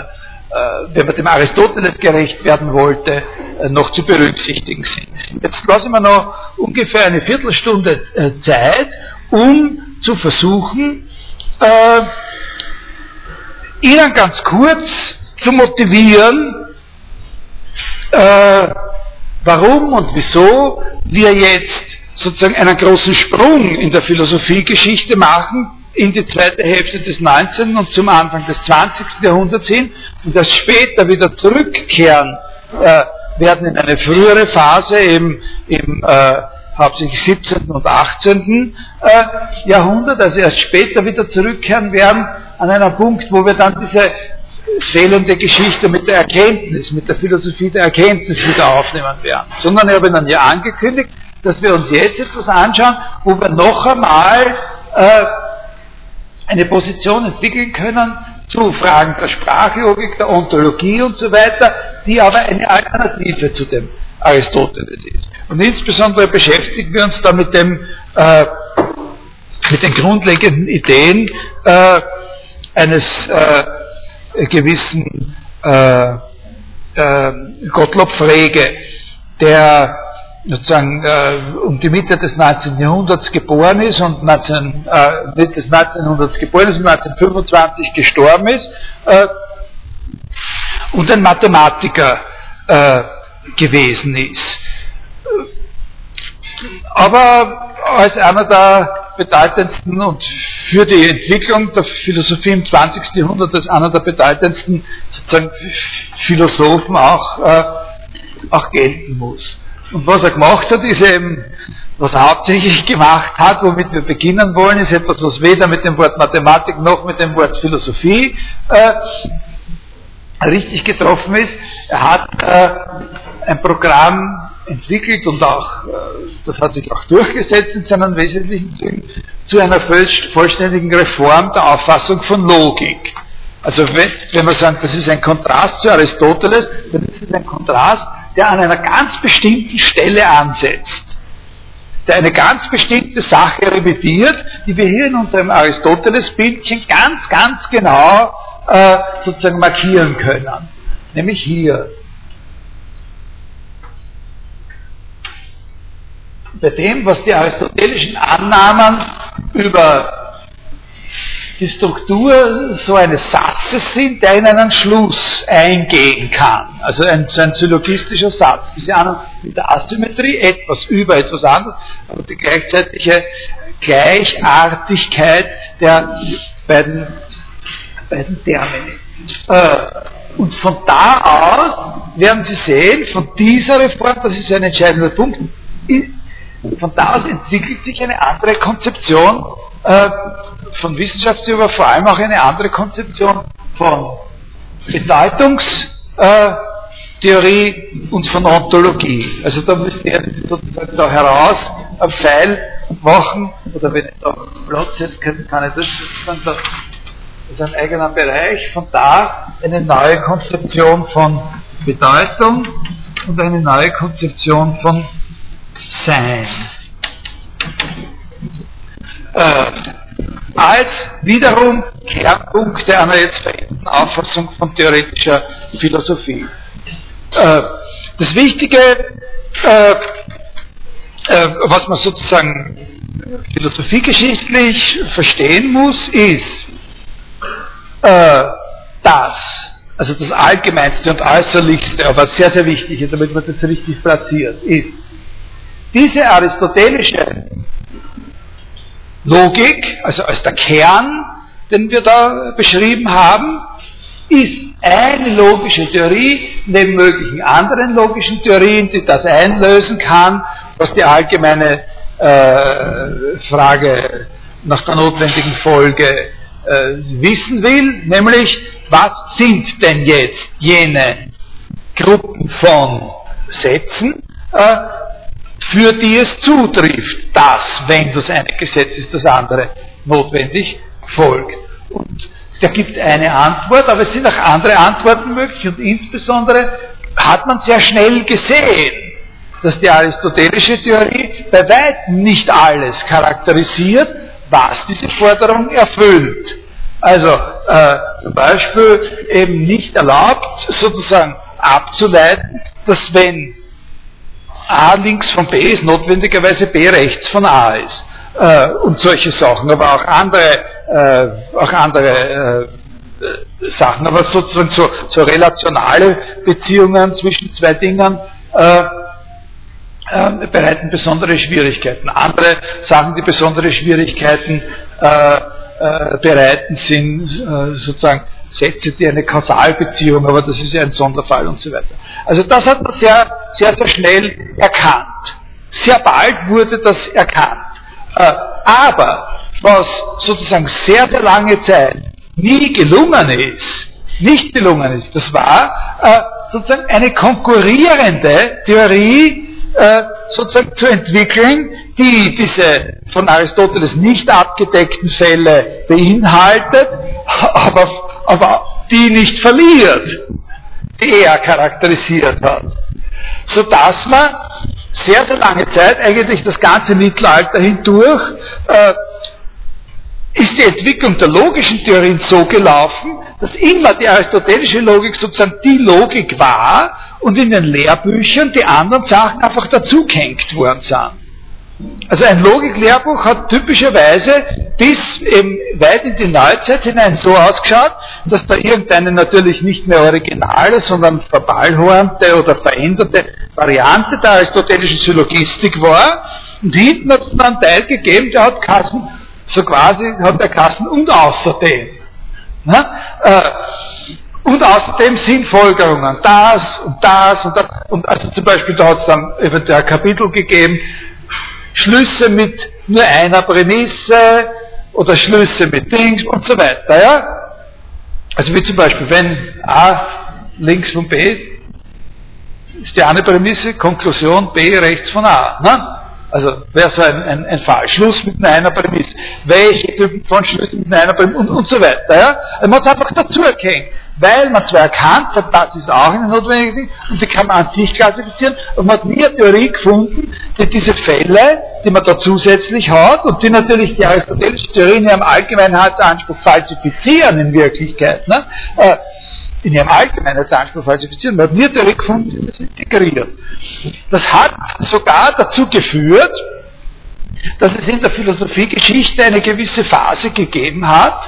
äh, wenn man dem Aristoteles gerecht werden wollte, äh, noch zu berücksichtigen sind. Jetzt lassen wir noch ungefähr eine Viertelstunde Zeit, um zu versuchen, Ihnen ganz kurz zu motivieren, warum und wieso wir jetzt sozusagen einen großen Sprung in der Philosophiegeschichte machen, in die zweite Hälfte des 19. und zum Anfang des 20. Jahrhunderts hin und das später wieder zurückkehren äh, werden in eine frühere Phase im, im äh, hauptsächlich 17. und 18. Äh, Jahrhundert, also erst später wieder zurückkehren werden an einen Punkt, wo wir dann diese fehlende Geschichte mit der Erkenntnis, mit der Philosophie der Erkenntnis wieder aufnehmen werden. Sondern ich habe Ihnen ja angekündigt, dass wir uns jetzt etwas anschauen, wo wir noch einmal äh, eine Position entwickeln können zu Fragen der Sprachlogik, der Ontologie und so weiter, die aber eine Alternative zu dem Aristoteles ist. Und insbesondere beschäftigen wir uns da mit dem, äh, mit den grundlegenden Ideen äh, eines äh, gewissen äh, äh, Gottlob Frege, der sozusagen äh, um die Mitte des 19. Jahrhunderts geboren ist und 19, äh, Mitte des 19. Jahrhunderts geboren ist und 1925 gestorben ist äh, und ein Mathematiker äh, gewesen ist. Aber als einer der bedeutendsten und für die Entwicklung der Philosophie im 20. Jahrhundert als einer der bedeutendsten sozusagen Philosophen auch, äh, auch gelten muss. Und was er gemacht hat, ist eben, was er hauptsächlich gemacht hat, womit wir beginnen wollen, ist etwas, was weder mit dem Wort Mathematik noch mit dem Wort Philosophie äh, richtig getroffen ist. Er hat äh, ein Programm entwickelt und auch, äh, das hat sich auch durchgesetzt in seinen wesentlichen Zügen, zu einer vollständigen Reform der Auffassung von Logik. Also wenn, wenn wir sagen, das ist ein Kontrast zu Aristoteles, dann ist es ein Kontrast der an einer ganz bestimmten Stelle ansetzt, der eine ganz bestimmte Sache revidiert, die wir hier in unserem Aristoteles-Bildchen ganz, ganz genau äh, sozusagen markieren können. Nämlich hier. Bei dem, was die aristotelischen Annahmen über die Struktur so eines Satzes sind, der in einen Schluss eingehen kann. Also ein, so ein syllogistischer Satz. Diese Ahnung mit der Asymmetrie, etwas über etwas anderes, aber die gleichzeitige Gleichartigkeit der beiden, beiden Termini. Äh, und von da aus werden Sie sehen, von dieser Reform, das ist ein entscheidender Punkt, von da aus entwickelt sich eine andere Konzeption äh, von Wissenschaft über vor allem auch eine andere Konzeption von Bedeutungstheorie äh, und von Ontologie. Also da müsst ihr sozusagen da heraus einen Pfeil machen, oder wenn ich da Platz jetzt kann, kann ich das sozusagen da, ist ein eigener Bereich, von da eine neue Konzeption von Bedeutung und eine neue Konzeption von Sein äh, als wiederum Kernpunkte einer jetzt veränderten Auffassung von theoretischer Philosophie. Äh, das Wichtige, äh, äh, was man sozusagen philosophiegeschichtlich verstehen muss, ist, äh, dass, also das Allgemeinste und Äußerlichste, aber sehr, sehr wichtig damit man das richtig platziert, ist, diese aristotelische Logik, also als der Kern, den wir da beschrieben haben, ist eine logische Theorie neben möglichen anderen logischen Theorien, die das einlösen kann, was die allgemeine äh, Frage nach der notwendigen Folge äh, wissen will, nämlich was sind denn jetzt jene Gruppen von Sätzen, äh, für die es zutrifft, dass, wenn das eine Gesetz ist, das andere notwendig folgt. Und da gibt eine Antwort, aber es sind auch andere Antworten möglich und insbesondere hat man sehr schnell gesehen, dass die aristotelische Theorie bei weitem nicht alles charakterisiert, was diese Forderung erfüllt. Also äh, zum Beispiel eben nicht erlaubt, sozusagen abzuleiten, dass wenn A links von B ist notwendigerweise B rechts von A ist. Äh, und solche Sachen, aber auch andere, äh, auch andere äh, Sachen, aber sozusagen so, so relationale Beziehungen zwischen zwei Dingen äh, äh, bereiten besondere Schwierigkeiten. Andere Sachen, die besondere Schwierigkeiten äh, bereiten, sind sozusagen Sätze, die eine Kausalbeziehung, aber das ist ja ein Sonderfall und so weiter. Also das hat man sehr, sehr, sehr schnell erkannt. Sehr bald wurde das erkannt. Äh, aber was sozusagen sehr, sehr lange Zeit nie gelungen ist, nicht gelungen ist, das war äh, sozusagen eine konkurrierende Theorie äh, sozusagen zu entwickeln, die diese von Aristoteles nicht abgedeckten Fälle beinhaltet, aber, aber die nicht verliert, die er charakterisiert hat. Sodass man sehr, sehr lange Zeit, eigentlich das ganze Mittelalter hindurch, äh, ist die Entwicklung der logischen Theorien so gelaufen, dass immer die aristotelische Logik sozusagen die Logik war und in den Lehrbüchern die anderen Sachen einfach dazugehängt worden sind. Also ein Logiklehrbuch hat typischerweise bis eben weit in die Neuzeit hinein so ausgeschaut, dass da irgendeine natürlich nicht mehr originale, sondern verballhornte oder veränderte Variante der aristotelischen Syllogistik war. Und hinten hat es dann einen Teil gegeben, der hat Kassen, so quasi hat der Kassen und außerdem. Na? Äh, und außerdem sind Folgerungen, das und das und das. Und also zum Beispiel, da hat es dann eventuell ein Kapitel gegeben, Schlüsse mit nur einer Prämisse oder Schlüsse mit Dings und so weiter. Ja? Also wie zum Beispiel, wenn A links von B ist die eine Prämisse, Konklusion B rechts von A. Ne? Also wäre so ein, ein, ein Fall. Schluss mit einer Prämisse. Welche Typen von Schlüssen mit einer Prämisse und, und so weiter. Ja? Also man es einfach dazu erkennen weil man zwar erkannt hat, das ist auch eine notwendige Ding, und die kann man an sich klassifizieren, und man hat nie eine Theorie gefunden, die diese Fälle, die man da zusätzlich hat, und die natürlich die aristotelische Theorie in ihrem Allgemeinheitsanspruch falsifizieren in Wirklichkeit, ne? Äh, in ihrem Allgemeinheitsanspruch falsifizieren. Man hat nie Theorie gefunden, die das integriert. Das hat sogar dazu geführt, dass es in der Philosophiegeschichte eine gewisse Phase gegeben hat,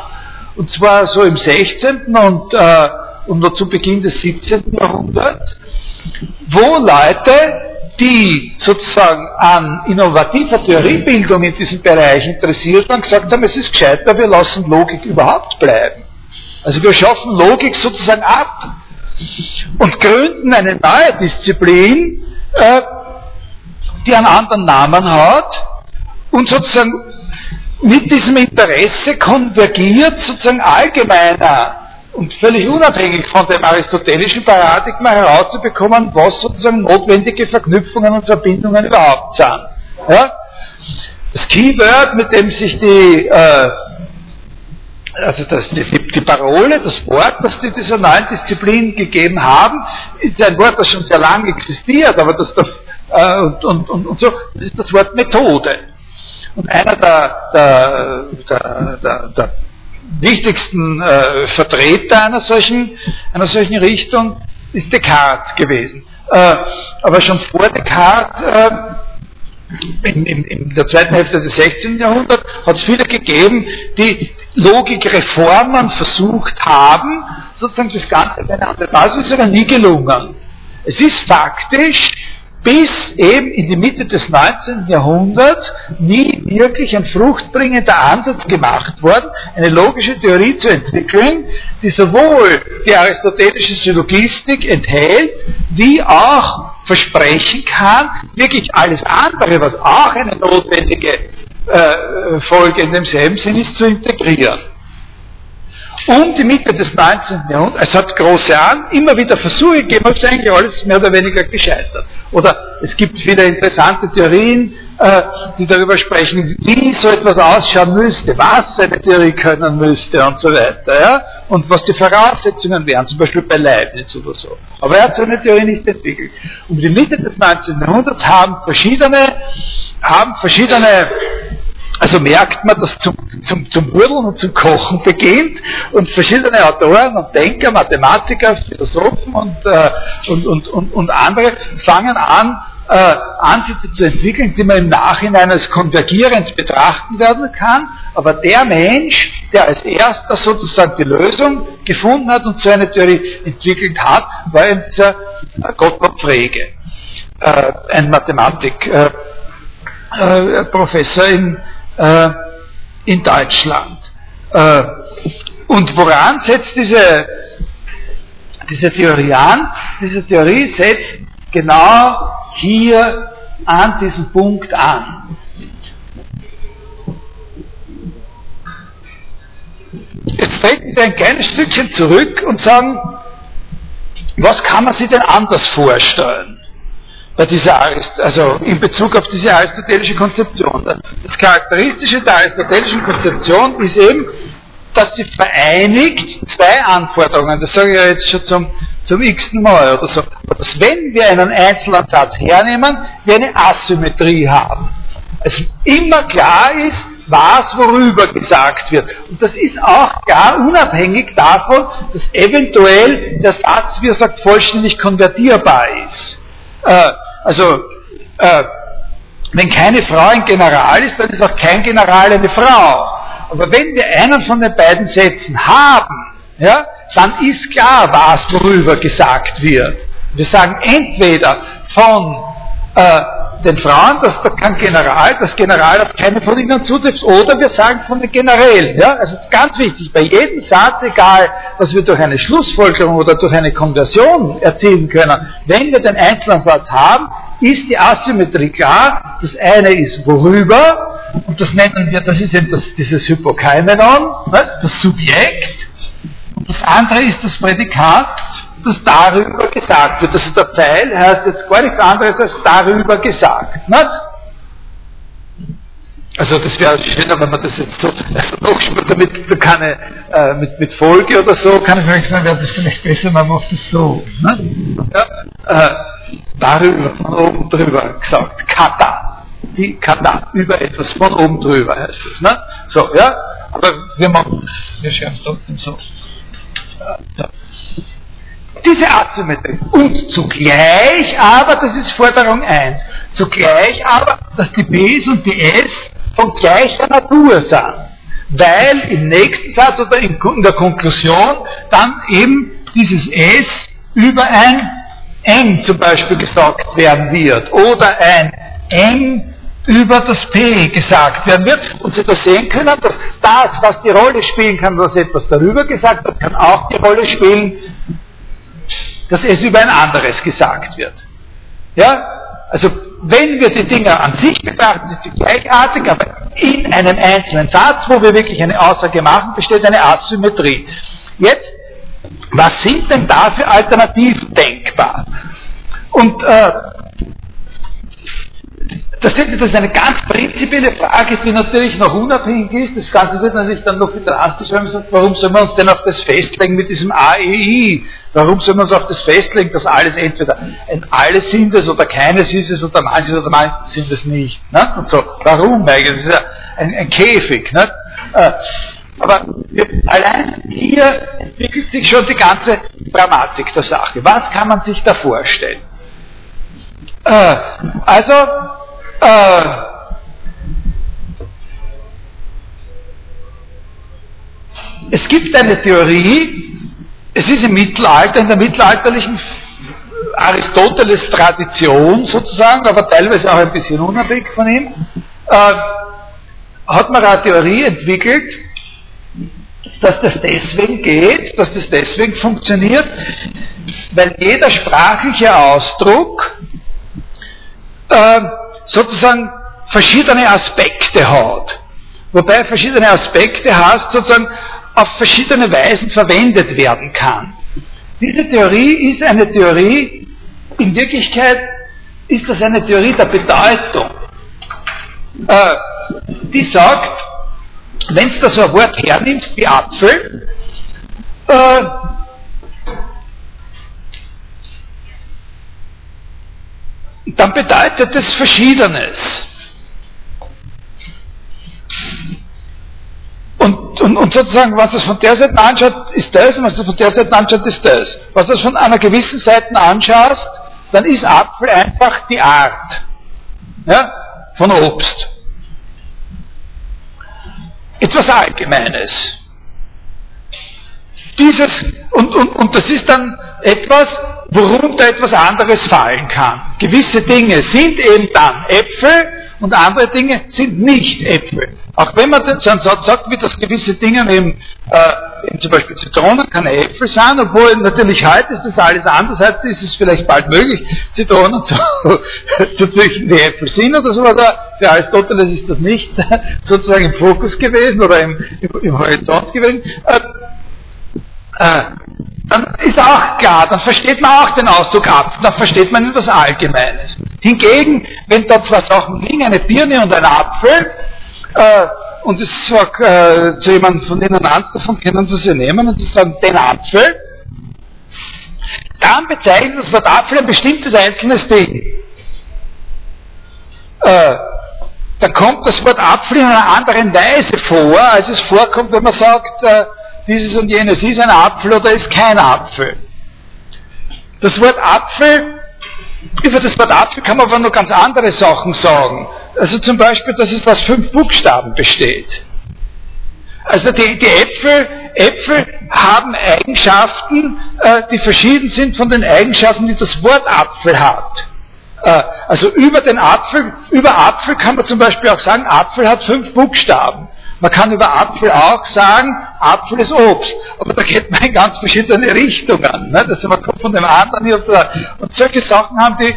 und zwar so im 16. und, äh, und noch zu Beginn des 17. Jahrhunderts, wo Leute, die sozusagen an innovativer Theoriebildung in diesem Bereich interessiert waren, gesagt haben, es ist gescheiter, wir lassen Logik überhaupt bleiben. Also wir schaffen Logik sozusagen ab und gründen eine neue Disziplin, äh, die einen anderen Namen hat und sozusagen mit diesem Interesse konvergiert sozusagen allgemeiner und völlig unabhängig von dem aristotelischen Paradigma herauszubekommen, was sozusagen notwendige Verknüpfungen und Verbindungen überhaupt sind. Ja? Das Keyword, mit dem sich die, äh, also das, die, die, Parole, das Wort, das die dieser neuen Disziplin gegeben haben, ist ein Wort, das schon sehr lange existiert, aber das, das äh, und, und, und, und so, das ist das Wort Methode. Und einer der, der, der, der, der wichtigsten äh, Vertreter einer solchen, einer solchen Richtung ist Descartes gewesen. Äh, aber schon vor Descartes, äh, in, in, in, der zweiten Hälfte des 16. Jahrhunderts, hat es viele gegeben, die Logikreformen versucht haben, sozusagen das Ganze auf eine andere Basis, aber nie gelungen. Es ist faktisch bis eben in die Mitte des 19. Jahrhunderts nie wirklich ein fruchtbringender Ansatz gemacht worden, eine logische Theorie zu entwickeln, die sowohl die aristotelische Syllogistik enthält, wie auch versprechen kann, wirklich alles andere, was auch eine notwendige äh, Folge in demselben Sinn ist, zu integrieren um die Mitte des 19. Jahrhunderts, es hat große An, immer wieder Versuche gegeben, aber es ist eigentlich alles mehr oder weniger gescheitert. Oder es gibt viele interessante Theorien, äh, die darüber sprechen, wie so etwas ausschauen müsste, was eine Theorie können müsste und so weiter, ja? und was die Voraussetzungen wären, zum Beispiel bei Leibniz oder so. Aber er hat so eine Theorie nicht entwickelt. Um die Mitte des 19. Jahrhunderts haben verschiedene, haben verschiedene also merkt man, dass zum, zum, zum Urdeln und zum Kochen beginnt und verschiedene Autoren und Denker, Mathematiker, Philosophen und, äh, und, und, und, und andere fangen an, äh, Ansätze zu entwickeln, die man im Nachhinein als konvergierend betrachten werden kann. Aber der Mensch, der als erster sozusagen die Lösung gefunden hat und so eine Theorie entwickelt hat, war eben dieser äh, Gottlob Frege, äh, ein Mathematikprofessor äh, in, äh, in Deutschland. Äh, und woran setzt diese, diese Theorie an? Diese Theorie setzt genau hier an diesem Punkt an. Jetzt treten wir ein kleines Stückchen zurück und sagen, was kann man sich denn anders vorstellen? Bei dieser also in Bezug auf diese aristotelische Konzeption. Das Charakteristische der aristotelischen Konzeption ist eben, dass sie vereinigt zwei Anforderungen. Das sage ich ja jetzt schon zum, zum x-ten Mal oder so. Dass wenn wir einen einzelnen Satz hernehmen, wir eine Asymmetrie haben. Es immer klar ist, was worüber gesagt wird. Und das ist auch gar unabhängig davon, dass eventuell der Satz, wie er sagt, vollständig konvertierbar ist. Äh, also, äh, wenn keine Frau ein General ist, dann ist auch kein General eine Frau. Aber wenn wir einen von den beiden Sätzen haben, ja, dann ist klar, was worüber gesagt wird. Wir sagen entweder von äh, den Frauen, dass da kein General, das General auf keine von ihnen zutrifft, oder wir sagen von den Generälen. Ja? Also ganz wichtig, bei jedem Satz, egal, was wir durch eine Schlussfolgerung oder durch eine Konversion erzielen können, wenn wir den einzelnen Satz haben, ist die Asymmetrie klar. Das eine ist worüber, und das nennen wir, das ist eben das, dieses Hypokaimenon, das Subjekt, und das andere ist das Prädikat, das darüber gesagt wird. Also der Pfeil heißt jetzt gar nichts anderes als darüber gesagt. Nicht? Also das wäre schöner, wenn man das jetzt so also noch damit keine äh, mit, mit Folge oder so, kann ich vielleicht sagen, wäre das vielleicht besser, man macht es so. Ne? Ja, äh, darüber, von oben drüber gesagt. Kata. Die Kata, über etwas von oben drüber heißt es. Ne? So, ja, aber wir machen wir schreiben es trotzdem so. Ja. Diese Asymmetrie. Und zugleich aber, das ist Forderung 1, zugleich aber, dass die Bs und die S von gleicher Natur sind. weil im nächsten Satz oder in der Konklusion dann eben dieses S über ein N zum Beispiel gesagt werden wird oder ein N über das P gesagt werden wird und Sie das sehen können, dass das, was die Rolle spielen kann, dass etwas darüber gesagt wird, kann auch die Rolle spielen, dass es über ein anderes gesagt wird. Ja? Also wenn wir die Dinge an sich betrachten, sind sie gleichartig, aber in einem einzelnen Satz, wo wir wirklich eine Aussage machen, besteht eine Asymmetrie. Jetzt, was sind denn da für Alternativen denkbar? Und äh, das ist eine ganz prinzipielle Frage, die natürlich noch unabhängig ist. Das Ganze wird natürlich dann noch viel drastischer, wenn man sagt, warum soll man uns denn auf das festlegen mit diesem AEI? Warum soll man uns auf das festlegen, dass alles entweder alles sind es oder keines ist es oder manches oder manches sind es nicht? Ne? Und so, warum eigentlich? Das ist ja ein, ein Käfig. Ne? Äh, aber allein hier entwickelt sich schon die ganze Dramatik der Sache. Was kann man sich da vorstellen? Äh, also, äh, es gibt eine Theorie, es ist im Mittelalter, in der mittelalterlichen Aristoteles Tradition sozusagen, aber teilweise auch ein bisschen unabhängig von ihm, äh, hat man eine Theorie entwickelt, dass das deswegen geht, dass das deswegen funktioniert, weil jeder sprachliche Ausdruck äh, sozusagen verschiedene Aspekte hat. Wobei verschiedene Aspekte heißt, sozusagen auf verschiedene Weisen verwendet werden kann. Diese Theorie ist eine Theorie, in Wirklichkeit ist das eine Theorie der Bedeutung. Äh, die sagt, wenn du da so ein Wort hernimmst wie Apfel, äh, dann bedeutet es Verschiedenes. Und, und, und, sozusagen, was es von der Seite anschaut, ist das, und was es von der Seite anschaut, ist das. Was du von einer gewissen Seite anschaust, dann ist Apfel einfach die Art ja, von Obst. Etwas Allgemeines. Dieses, und, und, und das ist dann etwas, worunter etwas anderes fallen kann. Gewisse Dinge sind eben dann Äpfel und andere Dinge sind nicht Äpfel. Auch wenn man dann sagt, wie das gewisse Dinge eben, äh, eben zum Beispiel Zitronen keine Äpfel sein, obwohl natürlich heute ist das alles anders, heute ist es vielleicht bald möglich, Zitronen zu, zu züchten, die Äpfel sind oder so, aber für Aristoteles ist das nicht sozusagen im Fokus gewesen oder im, im, im Horizont gewesen. Äh, äh, dann ist auch klar, dann versteht man auch den Ausdruck ab, dann versteht man etwas Allgemeines. Hingegen, wenn da zwei Sachen liegen, eine Birne und ein Apfel, äh, und ich sage äh, zu jemandem von denen eins davon können Sie sie nehmen und sie sagen den Apfel, dann bezeichnet das Wort Apfel ein bestimmtes einzelnes Ding. Äh, da kommt das Wort Apfel in einer anderen Weise vor, als es vorkommt, wenn man sagt, äh, dieses und jenes ist ein Apfel oder ist kein Apfel. Das Wort Apfel, über das Wort Apfel kann man aber noch ganz andere Sachen sagen. Also zum Beispiel, dass es aus fünf Buchstaben besteht. Also die, die Äpfel, Äpfel haben Eigenschaften, äh, die verschieden sind von den Eigenschaften, die das Wort Apfel hat. Äh, also über den Apfel, über Apfel kann man zum Beispiel auch sagen, Apfel hat fünf Buchstaben. Man kann über Apfel auch sagen, Apfel ist Obst. Aber da geht man in ganz verschiedene Richtungen. Ne? Das man kommt von dem anderen hier. Und solche Sachen haben die,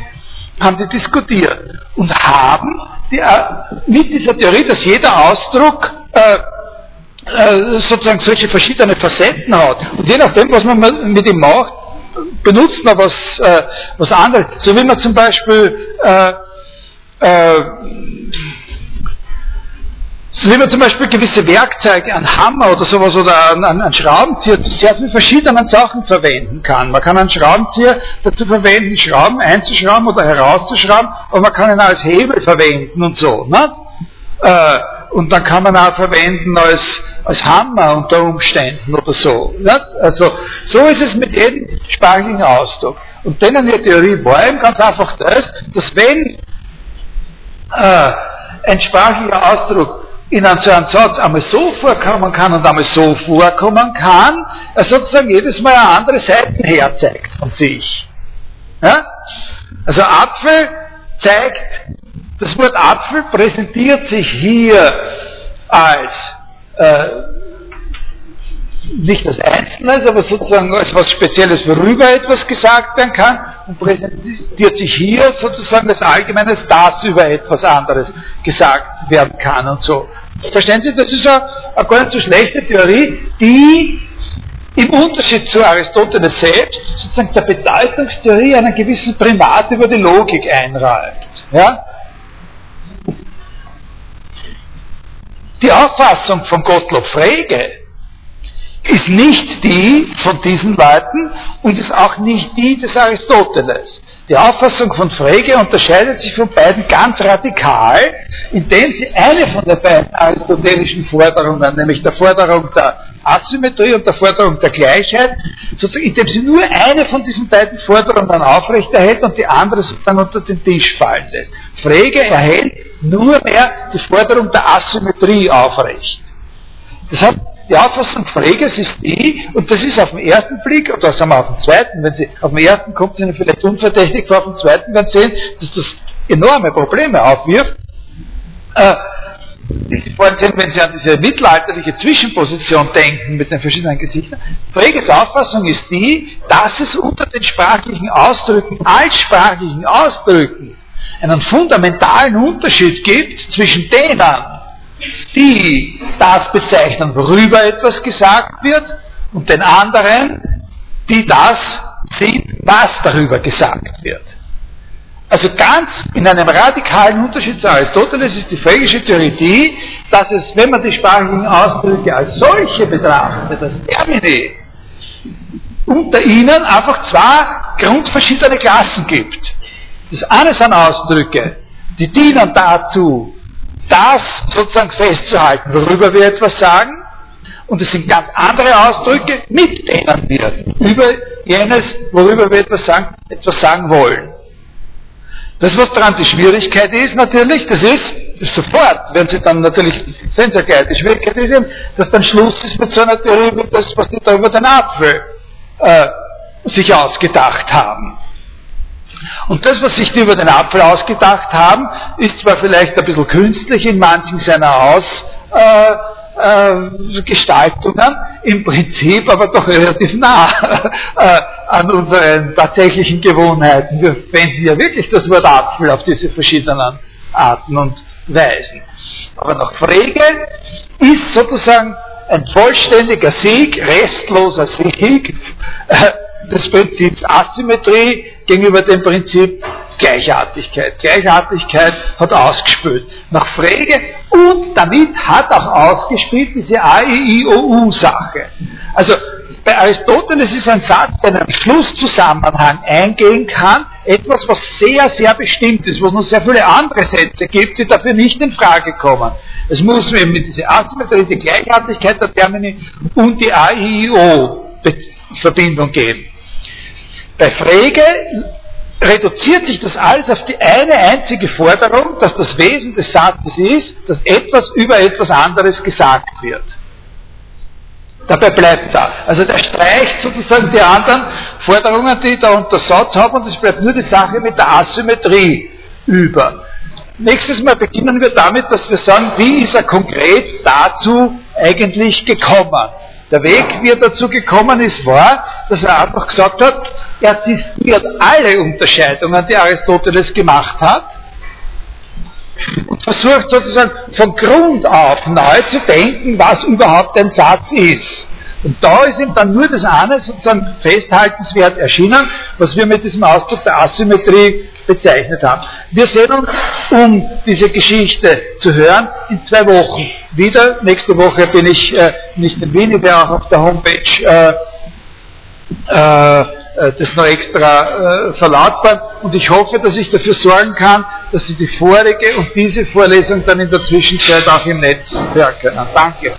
haben die diskutiert. Und haben die, äh, mit dieser Theorie, dass jeder Ausdruck äh, äh, sozusagen solche verschiedene Facetten hat. Und je nachdem, was man mit ihm macht, benutzt man was, äh, was anderes. So wie man zum Beispiel äh, äh, so wie man zum Beispiel gewisse Werkzeuge, einen Hammer oder sowas oder einen, einen Schraubenzieher sehr vielen verschiedenen Sachen verwenden kann. Man kann einen Schraubenzieher dazu verwenden, Schrauben einzuschrauben oder herauszuschrauben, aber man kann ihn als Hebel verwenden und so. Ne? Äh, und dann kann man auch verwenden als, als Hammer unter Umständen oder so. Ne? Also so ist es mit jedem sprachlichen Ausdruck. Und denn eine Theorie war eben ganz einfach das, dass wenn äh, ein sprachlicher Ausdruck in einem, so einem Satz einmal so vorkommen kann und einmal so vorkommen kann, er sozusagen jedes Mal eine andere Seite herzeigt von sich. Ja? Also Apfel zeigt, das Wort Apfel präsentiert sich hier als äh, nicht als Einzelnes, aber sozusagen als was Spezielles, worüber etwas gesagt werden kann und präsentiert sich hier sozusagen als Allgemeines, das über etwas anderes gesagt werden kann und so. Verstehen Sie, das ist eine, eine gar nicht so schlechte Theorie, die im Unterschied zu Aristoteles selbst sozusagen der Bedeutungstheorie einen gewissen Primat über die Logik einräumt. Ja? Die Auffassung von Gottlob Frege ist nicht die von diesen Leuten und ist auch nicht die des Aristoteles. Die Auffassung von Frege unterscheidet sich von beiden ganz radikal, indem sie eine von den beiden aristotelischen Forderungen, nämlich der Forderung der Asymmetrie und der Forderung der Gleichheit, sozusagen, indem sie nur eine von diesen beiden Forderungen aufrechterhält und die andere sozusagen unter den Tisch fallen lässt. Frege erhält nur mehr die Forderung der Asymmetrie aufrecht. Das hat die Auffassung Freges ist die, und das ist auf den ersten Blick, oder sagen wir auf den zweiten, wenn Sie, auf den ersten kommt es Ihnen vielleicht unverdächtig vor, auf den zweiten werden Sie sehen, dass das enorme Probleme aufwirft. Äh, Sie vorhin sehen, wenn Sie an diese mittelalterliche Zwischenposition denken mit den verschiedenen Gesichtern. Freges Auffassung ist die, dass es unter den sprachlichen Ausdrücken, altsprachlichen Ausdrücken, einen fundamentalen Unterschied gibt zwischen denen, die das bezeichnen, worüber etwas gesagt wird, und den anderen, die das sind, was darüber gesagt wird. Also ganz in einem radikalen Unterschied zu Aristoteles ist die phrygische Theorie die, dass es, wenn man die sprachlichen Ausdrücke als solche betrachtet, als Termini, unter ihnen einfach zwei grundverschiedene Klassen gibt. Das eine sind Ausdrücke, die dienen dazu, das sozusagen festzuhalten, worüber wir etwas sagen. Und es sind ganz andere Ausdrücke, mit denen wir über jenes, worüber wir etwas sagen, etwas sagen wollen. Das, was daran die Schwierigkeit ist, natürlich, das ist, sofort, wenn Sie dann natürlich, sehen Sie gleich, die Schwierigkeit ist dass dann Schluss ist mit so einer Theorie wie das, was die da über den Apfel äh, sich ausgedacht haben. Und das, was sich die über den Apfel ausgedacht haben, ist zwar vielleicht ein bisschen künstlich in manchen seiner Ausgestaltungen, äh, äh, im Prinzip aber doch relativ nah äh, an unseren tatsächlichen Gewohnheiten. Wir wenden ja wirklich das Wort Apfel auf diese verschiedenen Arten und Weisen. Aber nach Frege ist sozusagen ein vollständiger Sieg, restloser Sieg äh, des Prinzips Asymmetrie gegenüber dem Prinzip Gleichartigkeit. Gleichartigkeit hat ausgespielt. Nach Frege und damit hat auch ausgespielt diese A-I-I-O-U-Sache. Also bei Aristoteles ist ein Satz, der in einen Schlusszusammenhang eingehen kann, etwas, was sehr, sehr bestimmt ist, wo es noch sehr viele andere Sätze gibt, die dafür nicht in Frage kommen. Es muss eben mit dieser Asymmetrie, die Gleichartigkeit der Termini und die A-I-I-O-Verbindung geben. Bei Frege reduziert sich das alles auf die eine einzige Forderung, dass das Wesen des Satzes ist, dass etwas über etwas anderes gesagt wird. Dabei bleibt da. Also der streicht sozusagen die anderen Forderungen, die da unter Satz habe, und es bleibt nur die Sache mit der Asymmetrie über. Nächstes Mal beginnen wir damit, dass wir sagen, wie ist er konkret dazu eigentlich gekommen? Der Weg, wie er dazu gekommen ist, war, dass er einfach gesagt hat, er zistiert alle Unterscheidungen, die Aristoteles gemacht hat, und versucht sozusagen von Grund auf neu zu denken, was überhaupt ein Satz ist. Und da ist ihm dann nur das eine sozusagen festhaltenswert erschienen, was wir mit diesem Ausdruck der Asymmetrie bezeichnet haben. Wir sehen uns, um diese Geschichte zu hören, in zwei Wochen wieder. Nächste Woche bin ich äh, nicht in Wien, ich werde auch auf der Homepage äh, äh, das noch extra äh, verlautbaren und ich hoffe, dass ich dafür sorgen kann, dass Sie die vorige und diese Vorlesung dann in der Zwischenzeit auch im Netz hören können. Danke.